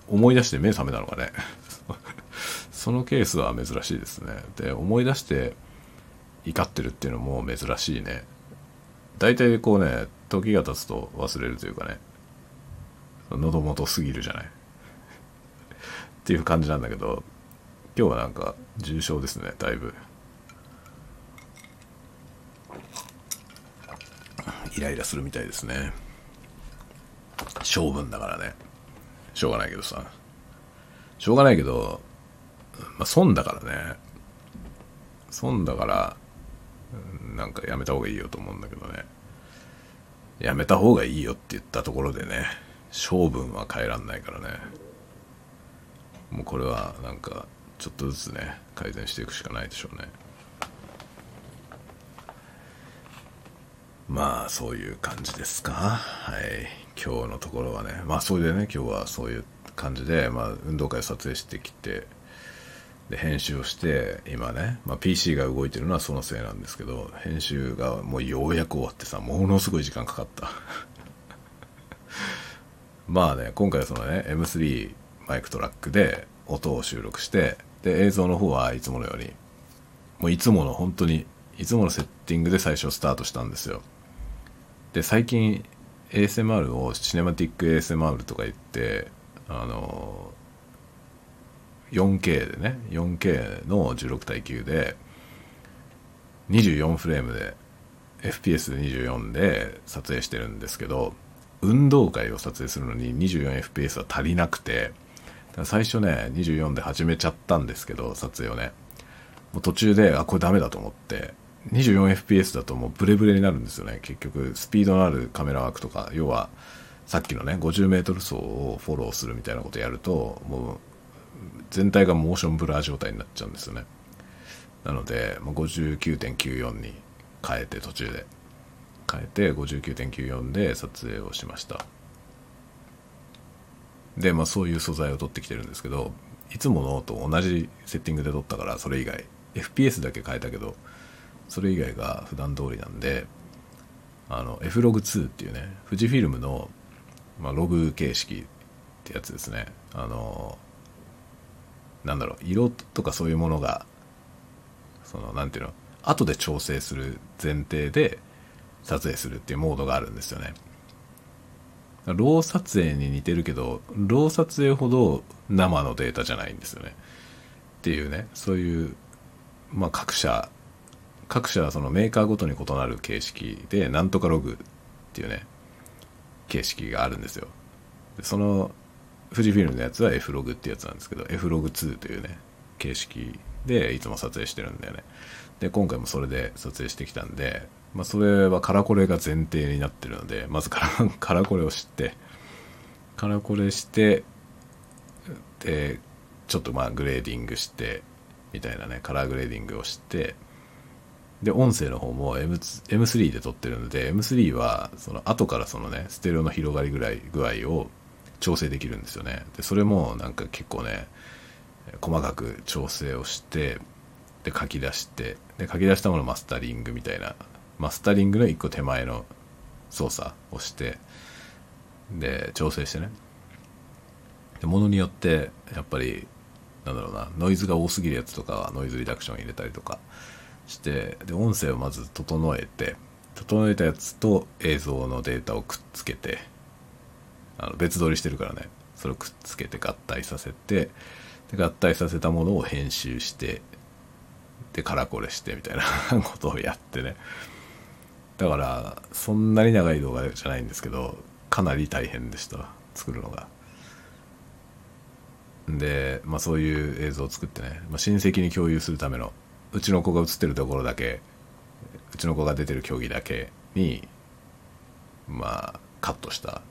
思い出して目覚めたのかね。[LAUGHS] そのケースは珍しいですね。で思い出して怒ってるっていうのも珍しいね。大体こうね時が経つと忘れるというかね。喉元すぎるじゃない。っていう感じなんだけど今日はなんか重症ですねだいぶ。イライラするみたいですね。性分だからね。しょうがないけどさ。しょうがないけどまあ損だからね。損だからなんかやめた方がいいよと思うんだけどね。やめた方がいいよって言ったところでね性分は変えらんないからね。もうこれはなんかちょっとずつね改善していくしかないでしょうね。まあそういう感じですか。はい。今日のところはね。まあそれでね今日はそういう感じで、まあ、運動会を撮影してきてで編集をして今ね、まあ、PC が動いてるのはそのせいなんですけど編集がもうようやく終わってさものすごい時間かかった。[LAUGHS] まあね今回はそのね M3 マイクトラックで音を収録してで映像の方はいつものようにもういつもの本当にいつものセッティングで最初スタートしたんですよ。で最近 ASMR をシネマティック ASMR とか言ってあの 4K でね 4K の16対9で24フレームで FPS で24で撮影してるんですけど運動会を撮影するのに 24fps は足りなくて最初ね24で始めちゃったんですけど撮影をね。もう途中であこれダメだと思って 24fps だともうブレブレになるんですよね。結局スピードのあるカメラワークとか要はさっきのね 50m 走をフォローするみたいなことやるともう全体がモーションブラー状態になっちゃうんですよね。なので59.94に変えて途中で。変えて59.94で撮影をしました。で、まあ、そういう素材を取ってきてるんですけどいつものと同じセッティングで撮ったからそれ以外 FPS だけ変えたけどそれ以外が普段通りなんであの F-Log2 っていうね富士フィルムの、まあ、ログ形式ってやつですね。あのなんだろう色とかそういうものがそのなんていうの後で調整する前提で撮影するっていうモードがあるんですよね。ロー撮影に似てるけどロー撮影ほど生のデータじゃないんですよね。っていうねそういうまあ各社各社はそのメーカーごとに異なる形式でなんとかログっていうね形式があるんですよ。その富士フィルムのやつは F ログってやつなんですけど F ログ2というね形式でいつも撮影してるんだよね。で今回もそれで撮影してきたんで、まあ、それはカラコレが前提になってるのでまずカラ [LAUGHS] カラコレを知ってカラコレしてでちょっとまあグレーディングしてみたいなねカラーグレーディングをしてで音声の方も M M3 で撮ってるので M3 はその後からそのねステレオの広がりぐらい具合を調整できるんですよね。でそれもなんか結構ね細かく調整をしてで書き出してで書き出したものマスタリングみたいなマスタリングの一個手前の操作をしてで調整してね。でものによってやっぱりなんだろうなノイズが多すぎるやつとかはノイズリダクション入れたりとかしてで音声をまず整えて整えたやつと映像のデータをくっつけてあの別撮りしてるからね。それをくっつけて合体させてで合体させたものを編集してでカラコレしてみたいな [LAUGHS] ことをやってね。だからそんなに長い動画じゃないんですけどかなり大変でした。作るのが。で、まあ、そういう映像を作ってね、まあ、親戚に共有するためのうちの子が映ってるところだけうちの子が出てる競技だけにまあカットした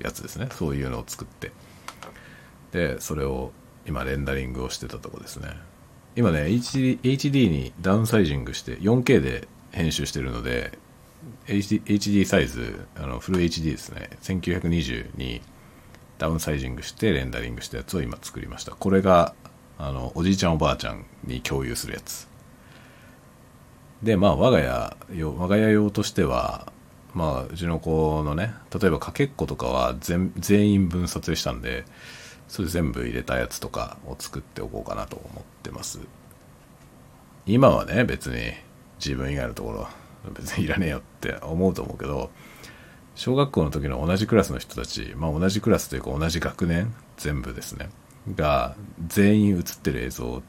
やつですね。そういうのを作って。でそれを今レンダリングをしてたとこですね。今ね HD, HD にダウンサイジングして 4K で編集してるので HD, HD サイズあのフル HD ですね。1920にダウンサイジングしてレンダリングしたやつを今作りました。これがあのおじいちゃんおばあちゃんに共有するやつ。でまあ我が家用我が家用としてはまあうちの子のね例えばかけっことかは全全員分撮影したんでそれ全部入れたやつとかを作っておこうかなと思ってます。今はね別に自分以外のところ別にいらねえよって思うと思うけど小学校の時の同じクラスの人たちまあ同じクラスというか同じ学年全部ですね。が全員映ってる映像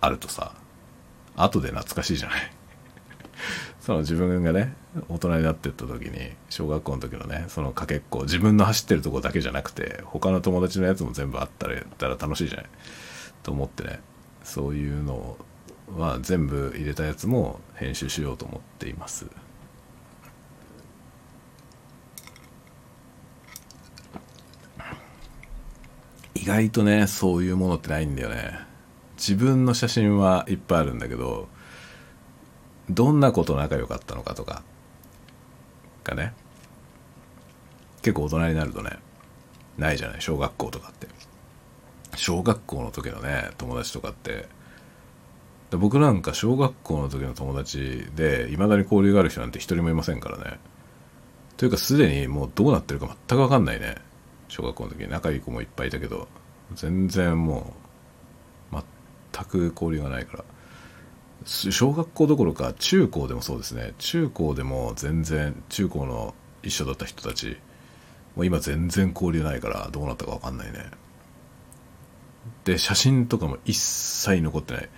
あるとさ後で懐かしいじゃない。[LAUGHS] その自分がね大人になってった時に小学校の時のねそのかけっこ自分の走ってるとこだけじゃなくて他の友達のやつも全部あったらったら楽しいじゃない。と思ってねそういうのは全部入れたやつも編集しようと思っています。意外とねそういうものってないんだよね。自分の写真はいっぱいあるんだけどどんなこと仲良かったのかとかがね。結構大人になるとねないじゃない小学校とかって。小学校の時のね友達とかって。僕なんか小学校の時の友達でいまだに交流がある人なんて一人もいませんからね。というかすでにもうどうなってるか全く分かんないね。小学校の時に仲いい子もいっぱいいたけど全然もう全く交流がないから。小学校どころか中高でもそうですね。中高でも全然中高の一緒だった人たちもう今全然交流ないからどうなったか分かんないね。で写真とかも一切残ってない。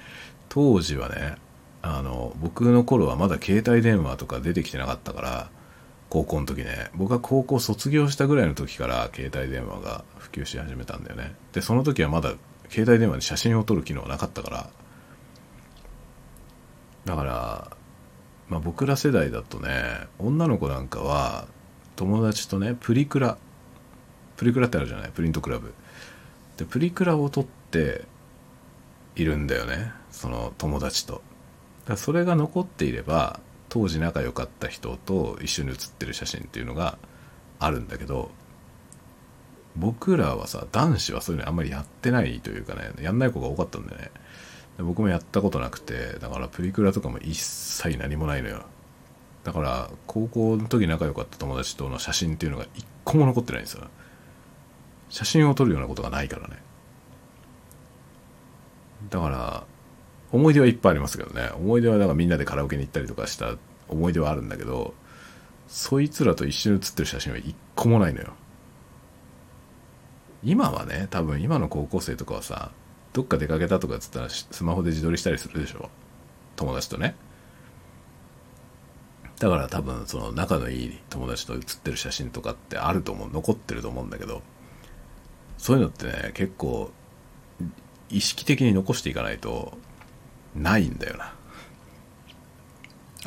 当時はねあの僕の頃はまだ携帯電話とか出てきてなかったから高校の時ね。僕が高校卒業したぐらいの時から携帯電話が普及し始めたんだよね。でその時はまだ携帯電話で写真を撮る機能なかったから。だからまあ僕ら世代だとね女の子なんかは友達とねプリクラ。プリクラってあるじゃない？プリントクラブ。でプリクラを撮っているんだよね。その友達と。だそれが残っていれば当時仲良かった人と一緒に写ってる写真っていうのがあるんだけど僕らはさ男子はそういうのあんまりやってないというかねやんない子が多かったんでね。で僕もやったことなくてだからプリクラとかも一切何もないのよ。だから高校の時仲良かった友達との写真っていうのが一個も残ってないんですよ。写真を撮るようなことがないからね。だから思い出はいっぱいありますけどね。思い出はだかみんなでカラオケに行ったりとかした思い出はあるんだけどそいつらと一緒に写ってる写真は一個もないのよ。今はね多分今の高校生とかはさどっか出かけたとかっつったらスマホで自撮りしたりするでしょ。友達とね。だから多分その仲のいい友達と写ってる写真とかってあると思う。残ってると思うんだけどそういうのってね結構意識的に残していかないとないんだよな。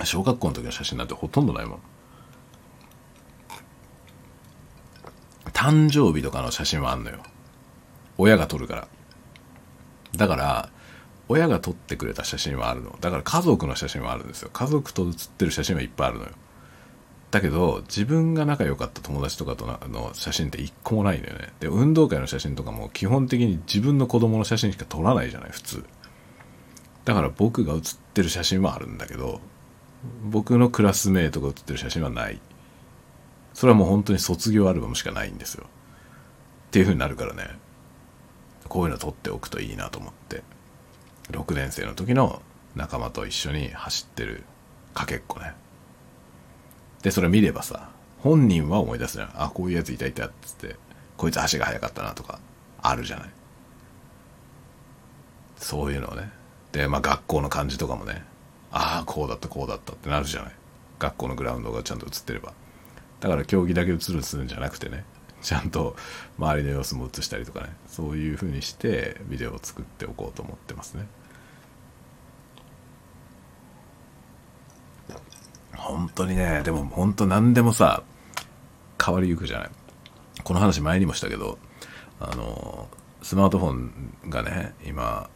小学校の時の写真なんてほとんどないもん。誕生日とかの写真はあんのよ。親が撮るから。だから親が撮ってくれた写真はあるの。だから家族の写真はあるんですよ。家族と写ってる写真はいっぱいあるのよ。だけど自分が仲良かった友達とかとの写真って一個もないのよね。で運動会の写真とかも基本的に自分の子供の写真しか撮らないじゃない普通。だから僕が写ってる写真はあるんだけど僕のクラスメートが写ってる写真はないそれはもう本当に卒業アルバムしかないんですよっていう風になるからねこういうの撮っておくといいなと思って6年生の時の仲間と一緒に走ってるかけっこねで、それ見ればさ、本人は思い出すじゃん。あ、こういうやついたいたっつって、こいつ足が速かったなとか、あるじゃない。そういうのをね。で、まあ学校の感じとかもね、ああ、こうだった、こうだったってなるじゃない。学校のグラウンドがちゃんと映ってれば。だから競技だけ映るするんじゃなくてね、ちゃんと周りの様子も映したりとかね、そういう風にしてビデオを作っておこうと思ってますね。本当にね、でも本当何でもさ、変わりゆくじゃない。この話前にもしたけど、あの、スマートフォンがね、今、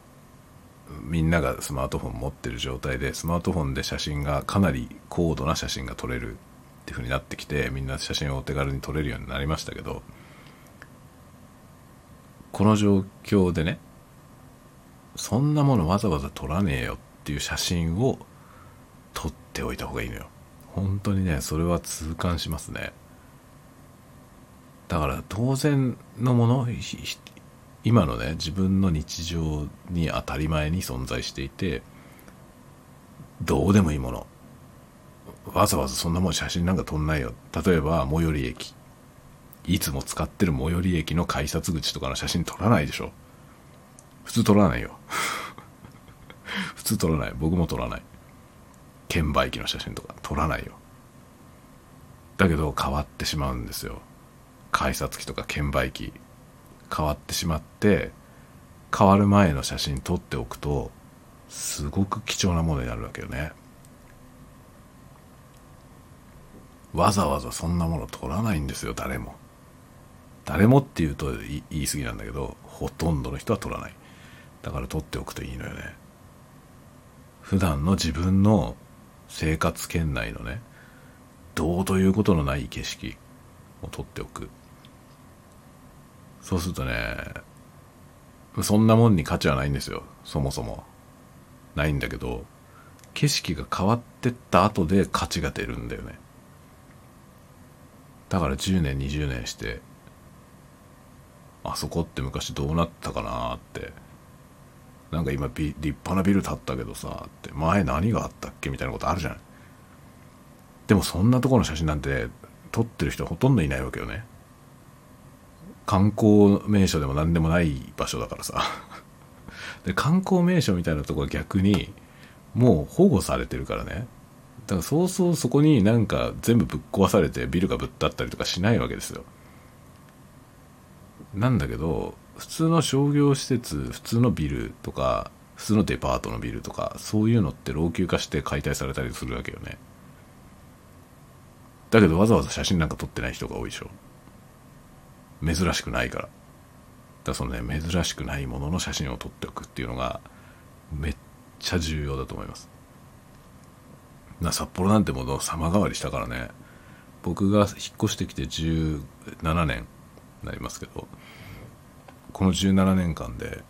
みんながスマートフォン持ってる状態で、スマートフォンで写真がかなり高度な写真が撮れるっていう風になってきて、みんな写真をお手軽に撮れるようになりましたけど、この状況でね、そんなものわざわざ撮らねえよっていう写真を撮っておいた方がいいのよ。本当にねそれは痛感しますねだから当然のもの今のね自分の日常に当たり前に存在していてどうでもいいもの。わざわざそんなもん写真なんか撮んないよ。例えば最寄り駅。いつも使ってる最寄り駅の改札口とかの写真撮らないでしょ。普通撮らないよ。[LAUGHS] 普通撮らない。僕も撮らない。券売機の写真とか。撮らないよ。だけど変わってしまうんですよ。改札機とか券売機。変わってしまって変わる前の写真撮っておくとすごく貴重なものになるわけよね。わざわざそんなもの撮らないんですよ誰も。誰もっていうと言い過ぎなんだけどほとんどの人は撮らない。だから撮っておくといいのよね。普段の自分の生活圏内のねどうということのない景色を撮っておく。そうするとねそんなもんに価値はないんですよ。そもそも。ないんだけど景色が変わってった後で価値が出るんだよね。だから10年20年してあそこって昔どうなったかなって。なんか今立派なビル建ったけどさって前何があったっけみたいなことあるじゃないでもそんなところの写真なんて撮ってる人ほとんどいないわけよね。観光名所でも何でもない場所だからさ。で観光名所みたいなとこは逆にもう保護されてるからね。だからそうそうそこになんか全部ぶっ壊されてビルがぶっ立ったりとかしないわけですよ。なんだけど普通の商業施設普通のビルとか普通のデパートのビルとかそういうのって老朽化して解体されたりするわけよね。だけどわざわざ写真なんか撮ってない人が多いでしょ。珍しくないから。だからそのね珍しくないものの写真を撮っておくっていうのがめっちゃ重要だと思います。な札幌なんてもの様変わりしたからね。僕が引っ越してきて17年になりますけどこの17年間で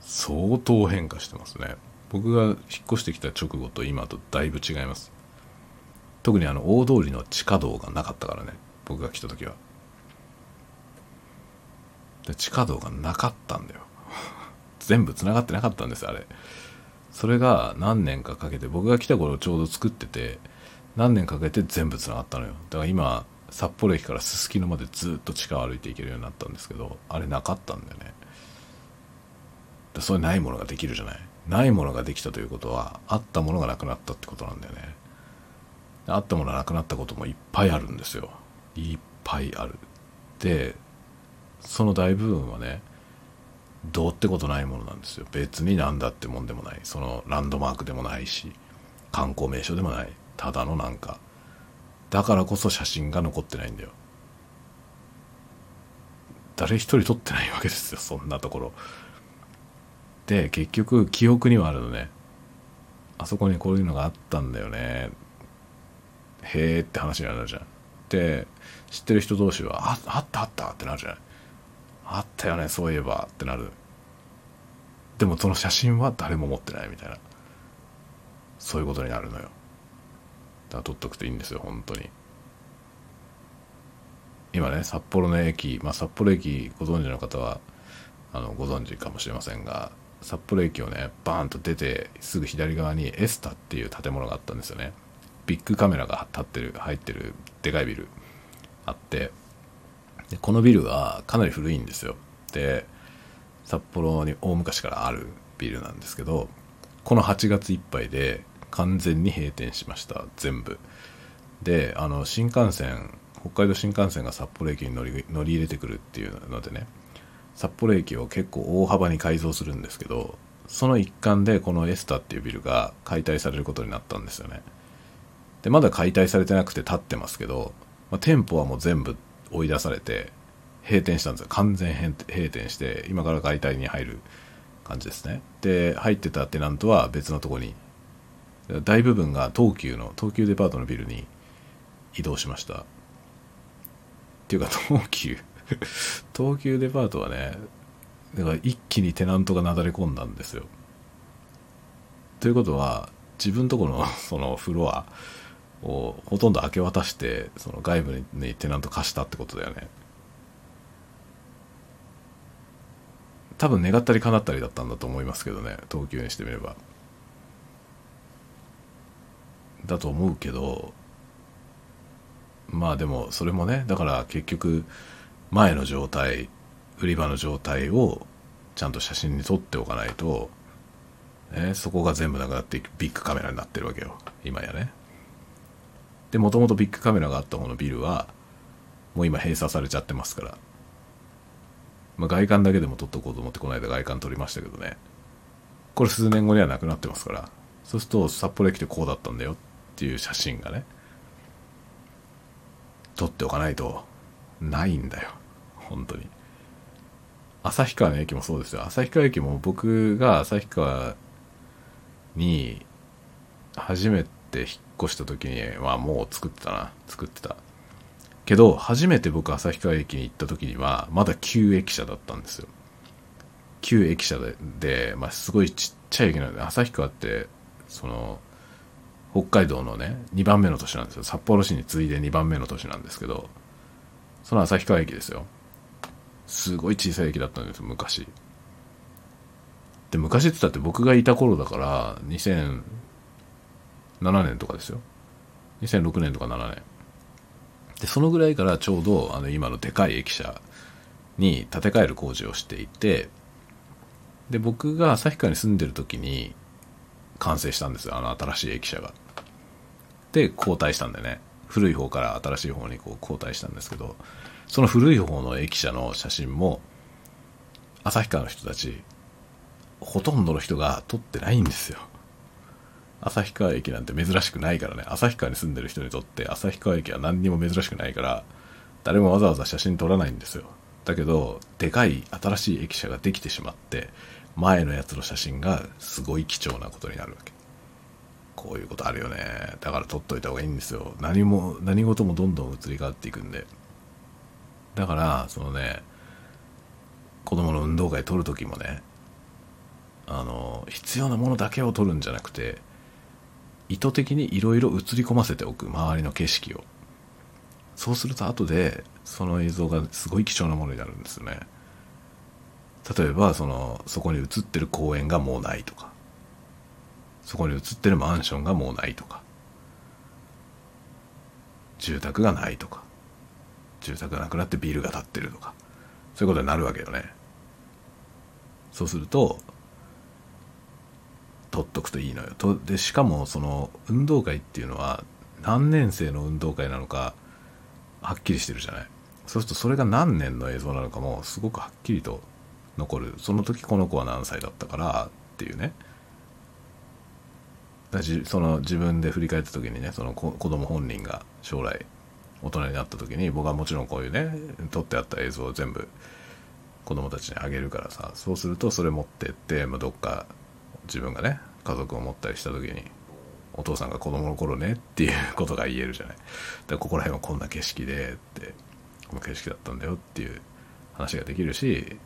相当変化してますね。僕が引っ越してきた直後と今とだいぶ違います。特にあの大通りの地下道がなかったからね僕が来た時は。で地下道がなかったんだよ。全部繋がってなかったんですあれ。それが何年かかけて僕が来た頃ちょうど作ってて何年かけて全部繋がったのよ。だから今札幌駅からすすきのまでずっと地下を歩いていけるようになったんですけどあれなかったんだよね。だそれないものができるじゃない。ないものができたということはあったものがなくなったってことなんだよね。あったものがなくなったこともいっぱいあるんですよ。いっぱいある。でその大部分はねどうってことないものなんですよ。別になんだってもんでもない。そのランドマークでもないし観光名所でもない。ただのなんか。だからこそ写真が残ってないんだよ。誰一人撮ってないわけですよ。そんなところ。で結局記憶にはあるのね。あそこにこういうのがあったんだよね。へえって話になるじゃん。で知ってる人同士はああったあったってなるじゃないあったよねそういえばってなる。でもその写真は誰も持ってないみたいな。そういうことになるのよ。だから撮っとくといいんですよ本当に。今ね札幌の駅、まあ、札幌駅ご存知の方はあのご存知かもしれませんが札幌駅をねバーンと出てすぐ左側にエスタっていう建物があったんですよね。ビッグカメラが立ってる入ってるでかいビルあってでこのビルはかなり古いんですよ。で札幌に大昔からあるビルなんですけどこの8月いっぱいで完全に閉店しました全部。であの新幹線北海道新幹線が札幌駅に乗り乗り入れてくるっていうのでね札幌駅を結構大幅に改造するんですけどその一環でこのエスタっていうビルが解体されることになったんですよね。でまだ解体されてなくて建ってますけど、まあ、店舗はもう全部追い出されて閉店したんですよ。完全閉店して今から解体に入る感じですね。で入ってたテナントは別のとこに大部分が東急の東急デパートのビルに移動しました。っていうか東急 [LAUGHS] 東急デパートはねだから一気にテナントがなだれ込んだんですよ。ということは自分とこのそのフロアをほとんど明け渡してその外部にテナント貸したってことだよね。多分願ったり叶ったりだったんだと思いますけどね東急にしてみれば。だと思うけどまあでもそれもねだから結局前の状態売り場の状態をちゃんと写真に撮っておかないと、ね、そこが全部なくなってビッグカメラになってるわけよ。今やね。でもともとビッグカメラがあった方のビルはもう今閉鎖されちゃってますから。まあ、外観だけでも撮っとこうと思ってこの間外観撮りましたけどね。これ数年後にはなくなってますから。そうすると札幌駅でこうだったんだよっていう写真がね撮っておかないとないんだよ。本当に。旭川の駅もそうですよ。旭川駅も僕が旭川に初めて引っ越した時にはもう作ってたな。作ってた。けど初めて僕旭川駅に行った時にはまだ旧駅舎だったんですよ。旧駅舎でで、まあ、すごいちっちゃい駅なので旭川ってその北海道のね2番目の都市なんですよ。札幌市に次いで2番目の都市なんですけどその旭川駅ですよ。すごい小さい駅だったんですよ昔。で昔って言ったって僕がいた頃だから2000 7年とかですよ。2006年とか7年。でそのぐらいからちょうどあの今のでかい駅舎に建て替える工事をしていてで僕が旭川に住んでる時に完成したんですよあの新しい駅舎が。で交代したんでね。古い方から新しい方にこう交代したんですけどその古い方の駅舎の写真も旭川の人たちほとんどの人が撮ってないんですよ。旭川駅なんて珍しくないからね。旭川に住んでる人にとって旭川駅は何にも珍しくないから誰もわざわざ写真撮らないんですよ。だけどでかい新しい駅舎ができてしまって前のやつの写真がすごい貴重なことになるわけ。こういうことあるよね。だから撮っといた方がいいんですよ。何も何事もどんどん移り変わっていくんで。だからそのね子供の運動会撮る時もねあの必要なものだけを撮るんじゃなくて意図的にいろいろ映り込ませておく周りの景色を。そうすると後でその映像がすごい貴重なものになるんですよね。例えばそのそこに映ってる公園がもうないとか。そこに映ってるマンションがもうないとか。住宅がないとか。住宅がなくなってビルが建ってるとか。そういうことになるわけよね。そうすると取っとくといいのよ。とでしかもその運動会っていうのは何年生の運動会なのかはっきりしてるじゃない。そうするとそれが何年の映像なのかもすごくはっきりと残る。その時この子は何歳だったからっていうね。だしその自分で振り返った時にねその子供本人が将来大人になった時に僕はもちろんこういうね撮ってあった映像を全部子供たちにあげるからさ。そうするとそれ持ってって、まあ、どっか自分がね家族を持ったりした時にお父さんが子供の頃ねっていうことが言えるじゃない。でここら辺はこんな景色でってこの景色だったんだよっていう話ができるし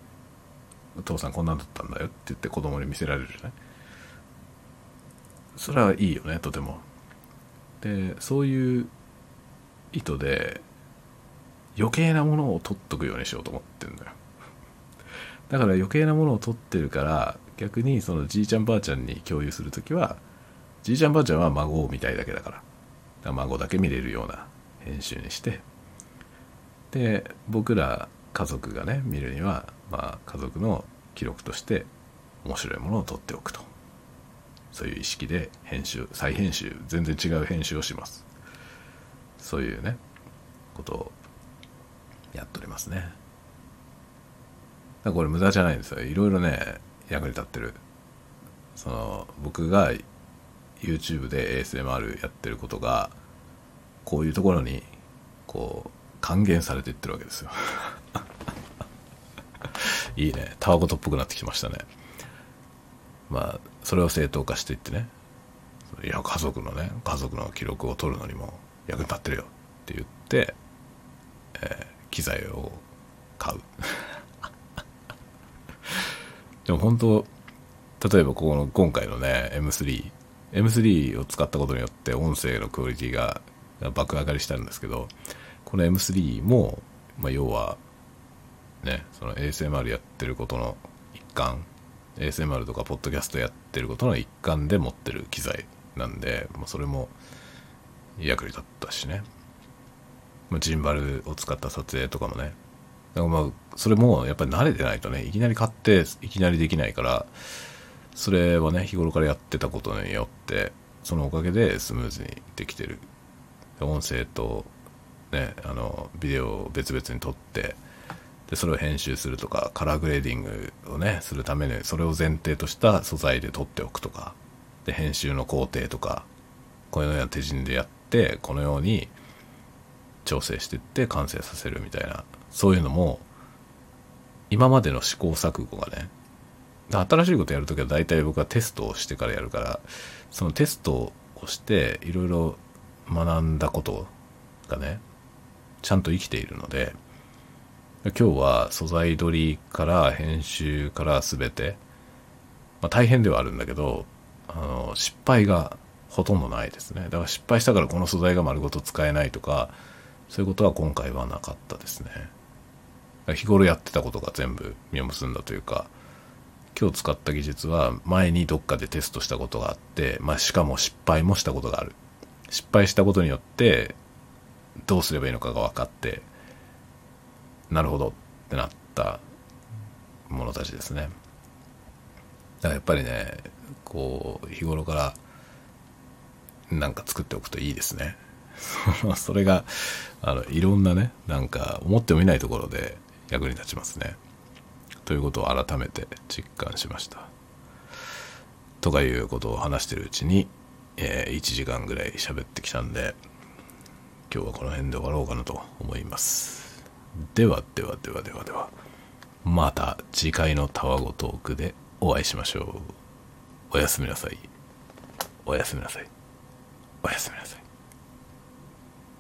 お父さんこんなんだったんだよって言って子供に見せられるじゃない。それはいいよねとても。でそういう意図で余計なものを取っとくようにしようと思ってんだよ。だから余計なものを取ってるから逆にそのじいちゃんばあちゃんに共有する時はじいちゃんばあちゃんは孫を見たいだけだから。孫だけ見れるような編集にして。で僕ら家族がね見るには、まあ、家族の記録として面白いものを撮っておくと。そういう意識で編集再編集全然違う編集をします。そういうねことをやっておりますね。これ無駄じゃないんですよ。いろいろね役に立ってる。その僕が YouTube で ASMR やってることがこういうところにこう還元されていってるわけですよ。[LAUGHS] いいね。タワゴトっぽくなってきましたね。まあそれを正当化していってね。いや家族のね家族の記録を取るのにも役に立ってるよって言って、えー、機材を買う。でも本当例えばここの今回のね M3 M3 を使ったことによって音声のクオリティが爆上がりしたんですけどこの M3 も、まあ、要はねその ASMR やってることの一環 ASMR とかポッドキャストやってることの一環で持ってる機材なんで、まあ、それも役に立ったしね、まあ、ジンバルを使った撮影とかもねだからまあそれもやっぱり慣れてないとねいきなり買っていきなりできないからそれはね日頃からやってたことによってそのおかげでスムーズにできてる。音声とねあのビデオを別々に撮ってでそれを編集するとかカラーグレーディングをねするためにそれを前提とした素材で撮っておくとかで編集の工程とかこのような手順でやってこのように調整していって完成させるみたいなそういうのも今までの試行錯誤がね新しいことやるときは大体僕はテストをしてからやるからそのテストをしていろいろ学んだことがねちゃんと生きているので今日は素材取りから編集から全て、まあ、大変ではあるんだけどあの失敗がほとんどないですね。だから失敗したからこの素材が丸ごと使えないとかそういうことは今回はなかったですね。日頃やってたことが全部実を結んだというか今日使った技術は前にどっかでテストしたことがあって、まあ、しかも失敗もしたことがある失敗したことによってどうすればいいのかが分かってなるほどってなったものたちですね。だからやっぱりね、こう、日頃からなんか作っておくといいですね。[LAUGHS] それが、あの、いろんなね、なんか思ってもいないところで役に立ちますね。ということを改めて実感しました。とかいうことを話してるうちに、えー、1時間ぐらい喋ってきたんで、今日はこの辺で終わろうかなと思います。ではではではではではまた次回のタワゴトークでお会いしましょうおやすみなさいおやすみなさいおやすみなさい